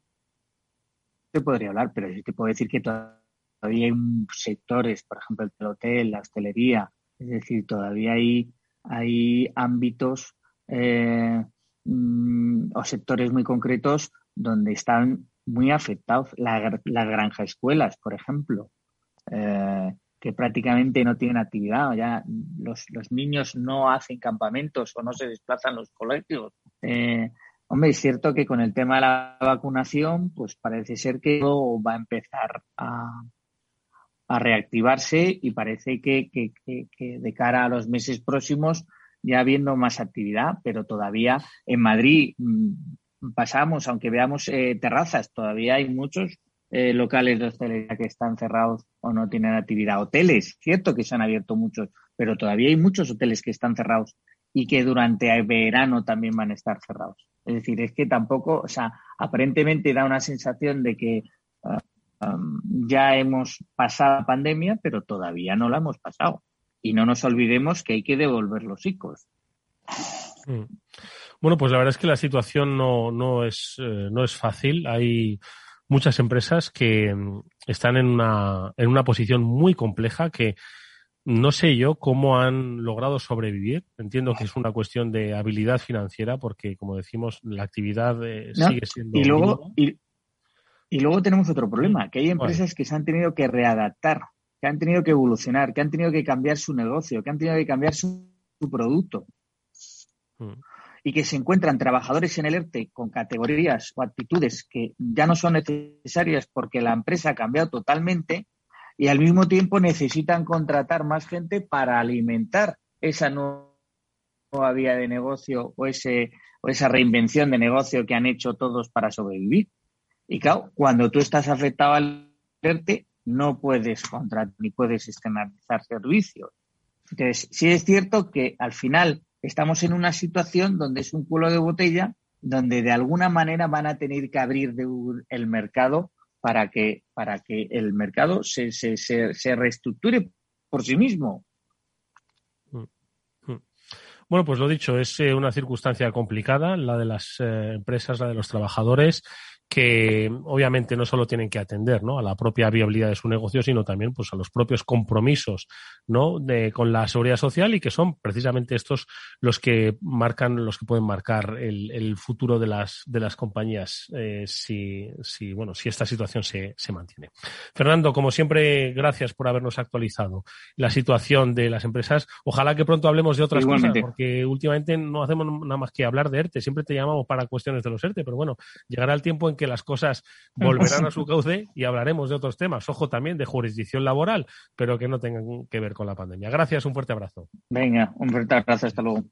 te podría hablar, pero sí te puedo decir que todavía hay sectores, por ejemplo, el hotel, la hostelería, es decir, todavía hay, hay ámbitos eh, mm, o sectores muy concretos donde están muy afectados. las granja escuelas, por ejemplo, eh, que prácticamente no tienen actividad. Ya los, los, niños no hacen campamentos o no se desplazan los colegios. Eh, hombre, es cierto que con el tema de la vacunación, pues parece ser que va a empezar a, reactivarse y parece que, de cara a los meses próximos ya habiendo más actividad, pero todavía en Madrid mm, pasamos, aunque veamos eh, terrazas, todavía hay muchos eh, locales de hostelería que están cerrados o no tienen actividad. Hoteles, cierto que se han abierto muchos, pero todavía hay muchos hoteles que están cerrados y que durante el verano también van a estar cerrados. Es decir, es que tampoco, o sea, aparentemente da una sensación de que ah, ya hemos pasado la pandemia, pero todavía no la hemos pasado. Y no nos olvidemos que hay que devolver los ICOs. Mm. Bueno, pues la verdad es que la situación no, no, es, eh, no es fácil. Hay muchas empresas que mm, están en una, en una posición muy compleja que no sé yo cómo han logrado sobrevivir. Entiendo que es una cuestión de habilidad financiera porque, como decimos, la actividad eh, sigue siendo. Y luego, y luego tenemos otro problema, que hay empresas que se han tenido que readaptar, que han tenido que evolucionar, que han tenido que cambiar su negocio, que han tenido que cambiar su, producto. Mm. Y que se encuentran trabajadores en el ERTE con categorías o actitudes que ya no son necesarias porque la empresa ha cambiado totalmente y al mismo tiempo necesitan contratar más gente para alimentar esa nueva vía de negocio o, ese, o esa reinvención de negocio que han hecho todos para sobrevivir. Y claro, cuando tú estás afectado al ERTE, no puedes contratar ni puedes externalizar servicios. Entonces, sí es cierto que al final estamos en una situación donde es un culo de botella, donde de alguna manera van a tener que abrir el mercado para que, para que el mercado se, se, se, reestructure por sí mismo. Mm, mm. Bueno, pues lo dicho, es eh, una circunstancia complicada, la de las eh, empresas, la de los trabajadores que obviamente no solo tienen que atender ¿no? a la propia viabilidad de su negocio, sino también pues, a los propios compromisos ¿no? de, con la seguridad social y que son precisamente estos los que marcan, los que pueden marcar el, el futuro de las, de las compañías eh, si, si, bueno, si esta situación se, se mantiene. Fernando, como siempre, gracias por habernos actualizado la situación de las empresas. Ojalá que pronto hablemos de otras cosas, porque últimamente no hacemos nada más que hablar de ERTE. Siempre te llamamos para cuestiones de los ERTE, pero bueno, llegará el tiempo en que las cosas volverán a su cauce y hablaremos de otros temas. Ojo también de jurisdicción laboral, pero que no tengan que ver con la pandemia. Gracias, un fuerte abrazo. Venga, un fuerte abrazo, hasta luego.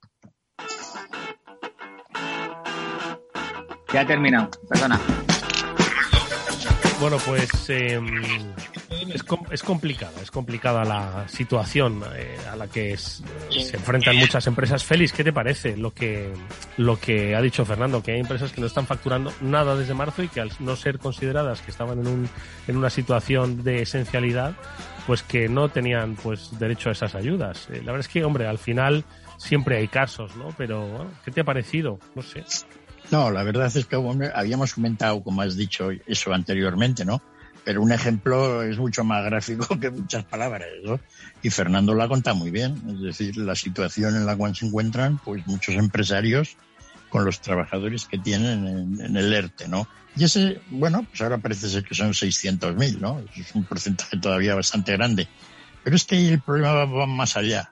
Ya ha terminado, perdona. Bueno, pues em, es, es, complicada, es complicada la situación eh, a la que se enfrentan muchas empresas. Félix, ¿qué te parece lo que, lo que ha dicho Fernando? Que hay empresas que no están facturando nada desde marzo y que al no ser consideradas que estaban en, un, en una situación de esencialidad, pues que no tenían pues derecho a esas ayudas. Eh, la verdad es que, hombre, al final siempre hay casos, ¿no? Pero, ¿qué te ha parecido? No sé. No, la verdad es que habíamos comentado, como has dicho, eso anteriormente, ¿no? Pero un ejemplo es mucho más gráfico que muchas palabras, ¿no? Y Fernando lo ha contado muy bien, es decir, la situación en la cual se encuentran, pues muchos empresarios con los trabajadores que tienen en, el ERTE, ¿no? Y ese, bueno, pues ahora parece ser que son 600.000, ¿no? Es un porcentaje todavía bastante grande. Pero es que el problema va más allá.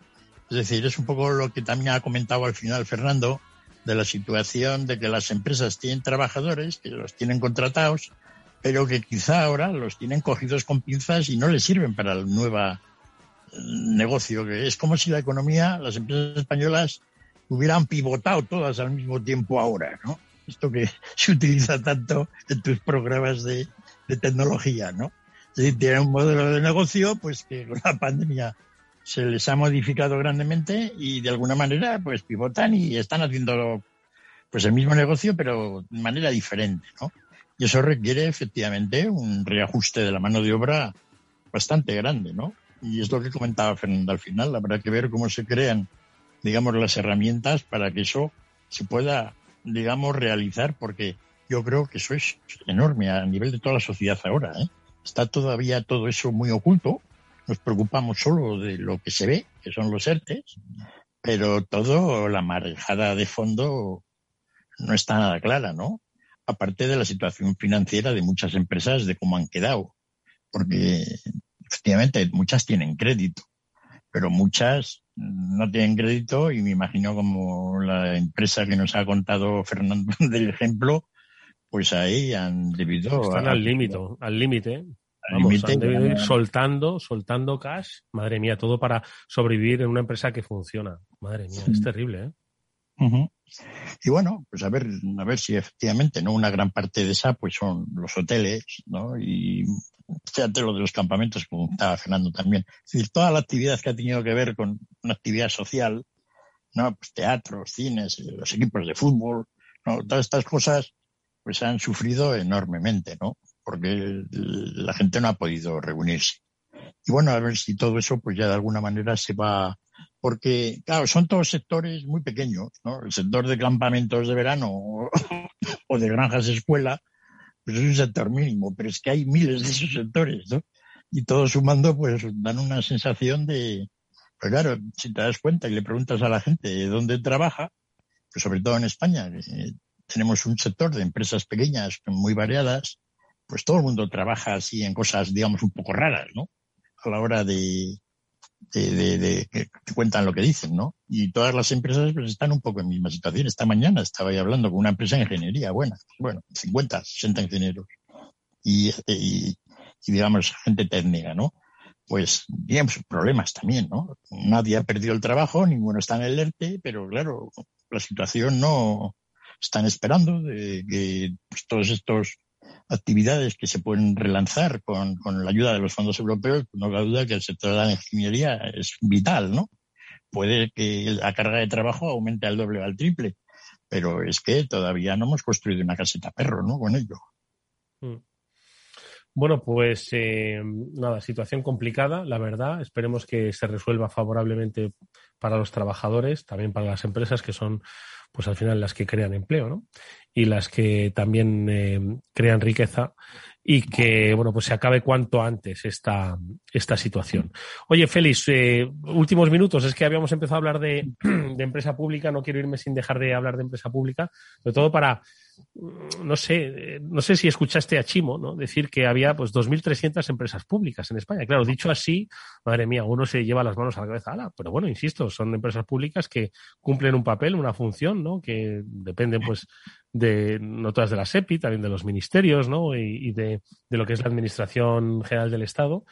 Es decir, es un poco lo que también ha comentado al final Fernando, de la situación de que las empresas tienen trabajadores, que los tienen contratados, pero que quizá ahora los tienen cogidos con pinzas y no les sirven para el nuevo eh, negocio. Es como si la economía, las empresas españolas hubieran pivotado todas al mismo tiempo ahora, ¿no? Esto que se utiliza tanto en tus programas de, tecnología, ¿no? Es tienen un modelo de negocio, pues que con la pandemia se les ha modificado grandemente y de alguna manera, pues pivotan y están haciendo pues el mismo negocio, pero de manera diferente, ¿no? Y eso requiere efectivamente un reajuste de la mano de obra bastante grande, ¿no? Y es lo que comentaba Fernando al final, habrá que ver cómo se crean, digamos, las herramientas para que eso se pueda, digamos, realizar, porque yo creo que eso es enorme a nivel de toda la sociedad ahora, ¿eh? Está todavía todo eso muy oculto, nos preocupamos solo de lo que se ve, que son los ERTES, pero todo, la marejada de fondo no está nada clara, ¿no? Aparte de la situación financiera de muchas empresas, de cómo han quedado. Porque efectivamente muchas tienen crédito, pero muchas no tienen crédito y me imagino como la empresa que nos ha contado Fernando del ejemplo, pues ahí han debido... Están al límite, al límite. Vamos, han debido ir soltando, soltando cash. Madre mía, todo para sobrevivir en una empresa que funciona. Madre mía, es terrible, ¿eh? Y bueno, pues a ver, a ver si efectivamente, ¿no? Una gran parte de esa, pues son los hoteles, ¿no? Y fíjate lo de los campamentos, como estaba Fernando también. Es toda la actividad que ha tenido que ver con una actividad social, ¿no? Pues teatros, cines, los equipos de fútbol, ¿no? Todas estas cosas, pues han sufrido enormemente, ¿no? Porque la gente no ha podido reunirse. Y bueno, a ver si todo eso, pues ya de alguna manera se va porque, claro, son todos sectores muy pequeños, ¿no? El sector de campamentos de verano o, de granjas escuela, pues es un sector mínimo, pero es que hay miles de esos sectores, ¿no? Y todos sumando, pues dan una sensación de, pues claro, si te das cuenta y le preguntas a la gente de dónde trabaja, pues sobre todo en España, eh, tenemos un sector de empresas pequeñas muy variadas, pues todo el mundo trabaja así en cosas, digamos, un poco raras, ¿no? A la hora de, de, que cuentan lo que dicen, ¿no? Y todas las empresas pues, están un poco en misma situación. Esta mañana estaba ahí hablando con una empresa de ingeniería buena, bueno, 50, 60 ingenieros y, y, digamos, gente técnica, ¿no? Pues digamos, problemas también, ¿no? Nadie ha perdido el trabajo, ninguno está en el ERTE, pero claro, la situación no están esperando de que pues, todos estos actividades que se pueden relanzar con, con la ayuda de los fondos europeos, no cabe duda que el sector de la ingeniería es vital, ¿no? Puede que la carga de trabajo aumente al doble o al triple, pero es que todavía no hemos construido una caseta perro, ¿no? Con ello. Mm. Bueno, pues eh, nada, situación complicada, la verdad. Esperemos que se resuelva favorablemente para los trabajadores, también para las empresas que son, pues al final las que crean empleo, ¿no? Y las que también eh, crean riqueza y que bueno pues se acabe cuanto antes esta, esta situación. Oye, Félix, eh, últimos minutos, es que habíamos empezado a hablar de, de, empresa pública, no quiero irme sin dejar de hablar de empresa pública, sobre todo para no sé, no sé si escuchaste a Chimo, ¿no? Decir que había pues 2.300 empresas públicas en España. Claro, dicho así, madre mía, uno se lleva las manos a la cabeza. Pero bueno, insisto, son empresas públicas que cumplen un papel, una función, ¿no? Que dependen, pues, de, no todas de la SEPI, también de los ministerios, ¿no? Y, y de, de lo que es la Administración General del Estado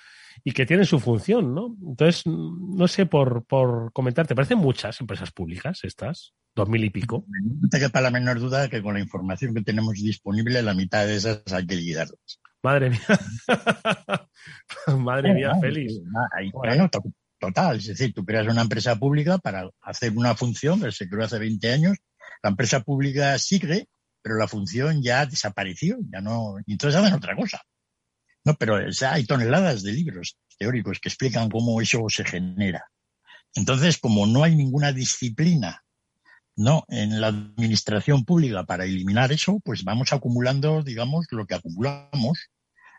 y que tienen su función, ¿no? Entonces, no sé por, por comentar, ¿te parecen muchas empresas públicas estas? Dos mil y pico. No te quepa la menor duda que con la información que tenemos disponible, la mitad de esas hay que liquidarlas. Madre mía. Madre mía, Félix. Bueno, total. Es decir, tú creas una empresa pública para hacer una función que se creó hace 20 años. La empresa pública sigue, pero la función ya desapareció. Ya no. Y entonces hacen otra cosa. No, pero hay toneladas de libros teóricos que explican cómo eso se genera. Entonces, como no hay ninguna disciplina no en la administración pública para eliminar eso, pues vamos acumulando, digamos, lo que acumulamos.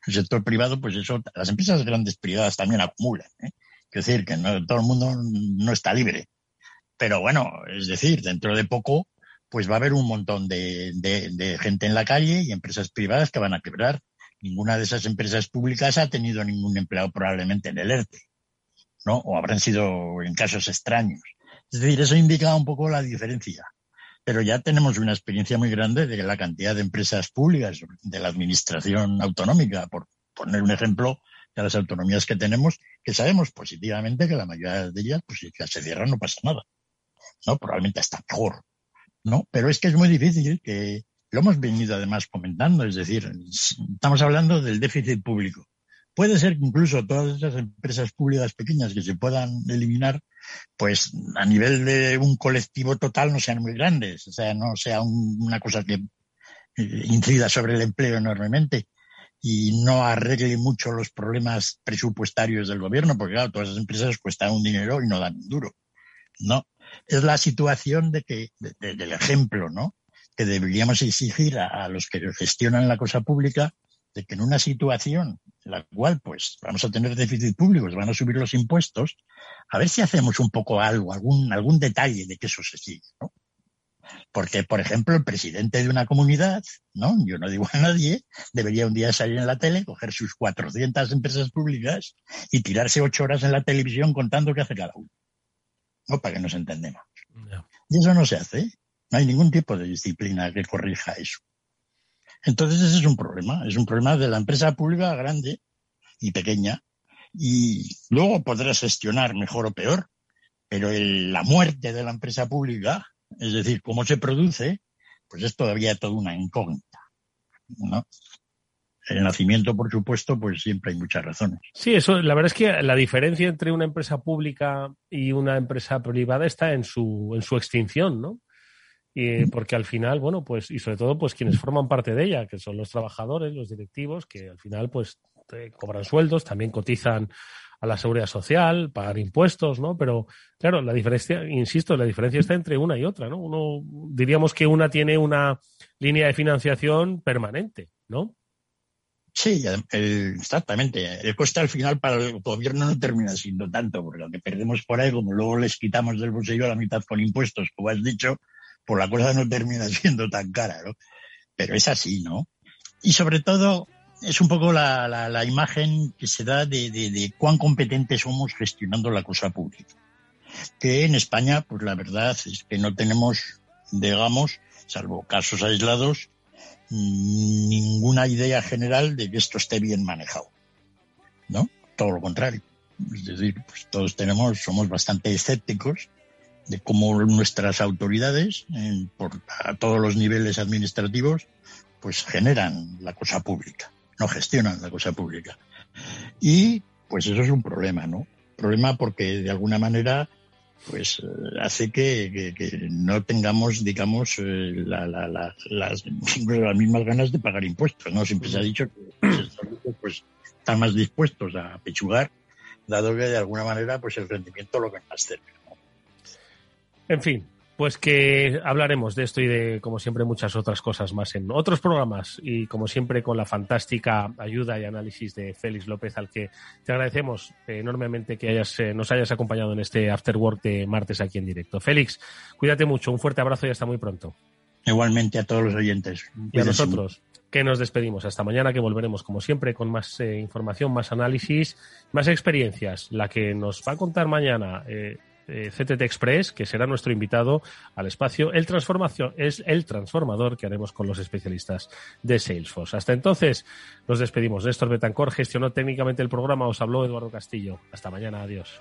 El sector privado, pues eso, las empresas grandes privadas también acumulan. ¿eh? Es decir, que no, todo el mundo no está libre. Pero bueno, es decir, dentro de poco, pues va a haber un montón de, de gente en la calle y empresas privadas que van a quebrar ninguna de esas empresas públicas ha tenido ningún empleado probablemente en el ERTE, ¿no? O habrán sido en casos extraños. Es decir, eso indica un poco la diferencia. Pero ya tenemos una experiencia muy grande de la cantidad de empresas públicas, de la administración autonómica, por poner un ejemplo de las autonomías que tenemos, que sabemos positivamente que la mayoría de ellas, pues si se cierran no pasa nada. ¿No? Probablemente está mejor. ¿No? Pero es que es muy difícil que lo hemos venido además comentando, es decir, estamos hablando del déficit público. Puede ser que incluso todas esas empresas públicas pequeñas que se puedan eliminar, pues a nivel de un colectivo total no sean muy grandes, o sea, no sea una cosa que eh, incida sobre el empleo enormemente y no arregle mucho los problemas presupuestarios del gobierno, porque claro, todas las empresas cuestan un dinero y no dan un duro. No, es la situación de que, del ejemplo, ¿no? Que deberíamos exigir a, los que gestionan la cosa pública de que en una situación en la cual pues vamos a tener déficit público, se van a subir los impuestos, a ver si hacemos un poco algo, algún, algún detalle de que eso se sigue, ¿no? Porque, por ejemplo, el presidente de una comunidad, ¿no? Yo no digo a nadie, debería un día salir en la tele, coger sus 400 empresas públicas y tirarse ocho horas en la televisión contando qué hace cada uno. ¿No? Para que nos entendemos. Y eso no se hace. No hay ningún tipo de disciplina que corrija eso. Entonces ese es un problema. Es un problema de la empresa pública grande y pequeña. Y luego podrás gestionar mejor o peor, pero la muerte de la empresa pública es decir, cómo se produce, pues es todavía toda una incógnita. ¿no? El nacimiento, por supuesto, pues siempre hay muchas razones. Sí, eso, la verdad es que la diferencia entre una empresa pública y una empresa privada está en su, en su extinción, ¿no? Y, porque al final, bueno, pues, y sobre todo, pues quienes forman parte de ella, que son los trabajadores, los directivos, que al final, pues, cobran sueldos, también cotizan a la seguridad social, pagar impuestos, ¿no? Pero claro, la diferencia, insisto, la diferencia está entre una y otra, ¿no? Uno diríamos que una tiene una línea de financiación permanente, ¿no? Sí, exactamente. El coste al final para el gobierno no termina siendo tanto, porque lo que perdemos por ahí, como luego les quitamos del bolsillo la mitad con impuestos, como has dicho, pues la cosa no termina siendo tan cara, ¿no? Pero es así, ¿no? Y sobre todo, es un poco la, la, imagen que se da de, de, cuán competentes somos gestionando la cosa pública. Que en España, pues la verdad es que no tenemos, digamos, salvo casos aislados, ninguna idea general de que esto esté bien manejado. ¿No? Todo lo contrario. Es decir, pues todos tenemos, somos bastante escépticos de cómo nuestras autoridades, a todos los niveles administrativos, pues generan la cosa pública no gestionan la cosa pública. Y pues eso es un problema, ¿no? Problema porque de alguna manera pues eh, hace que, no tengamos, digamos, eh, las, mismas ganas de pagar impuestos, ¿no? Siempre se ha dicho que pues, están más dispuestos a pechugar, dado que de alguna manera pues el rendimiento lo ven más cerca. En fin, pues que hablaremos de esto y de, como siempre, muchas otras cosas más en otros programas y, como siempre, con la fantástica ayuda y análisis de Félix López, al que te agradecemos enormemente que hayas, eh, nos hayas acompañado en este After Work de martes aquí en directo. Félix, cuídate mucho, un fuerte abrazo y hasta muy pronto. Igualmente a todos los oyentes. Y a nosotros, que nos despedimos. Hasta mañana, que volveremos, como siempre, con más eh, información, más análisis, más experiencias. La que nos va a contar mañana. Eh, eh, CTT Express, que será nuestro invitado al espacio. El transformación es el transformador que haremos con los especialistas de Salesforce. Hasta entonces, nos despedimos. Néstor Betancor gestionó técnicamente el programa. Os habló Eduardo Castillo. Hasta mañana. Adiós.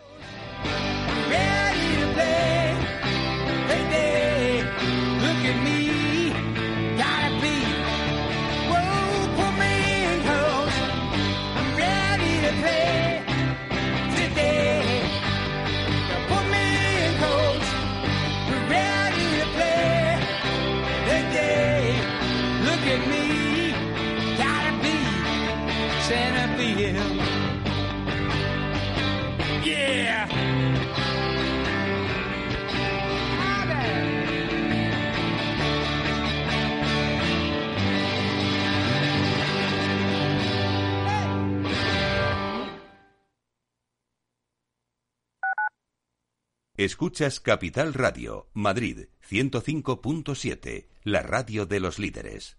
Escuchas Capital Radio, Madrid 105.7, la radio de los líderes.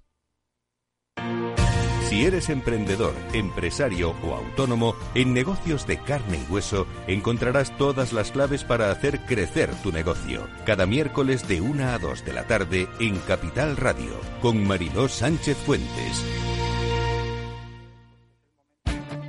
Si eres emprendedor, empresario o autónomo, en negocios de carne y hueso encontrarás todas las claves para hacer crecer tu negocio. Cada miércoles de 1 a 2 de la tarde en Capital Radio, con Mariló Sánchez Fuentes.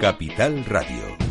Capital Radio.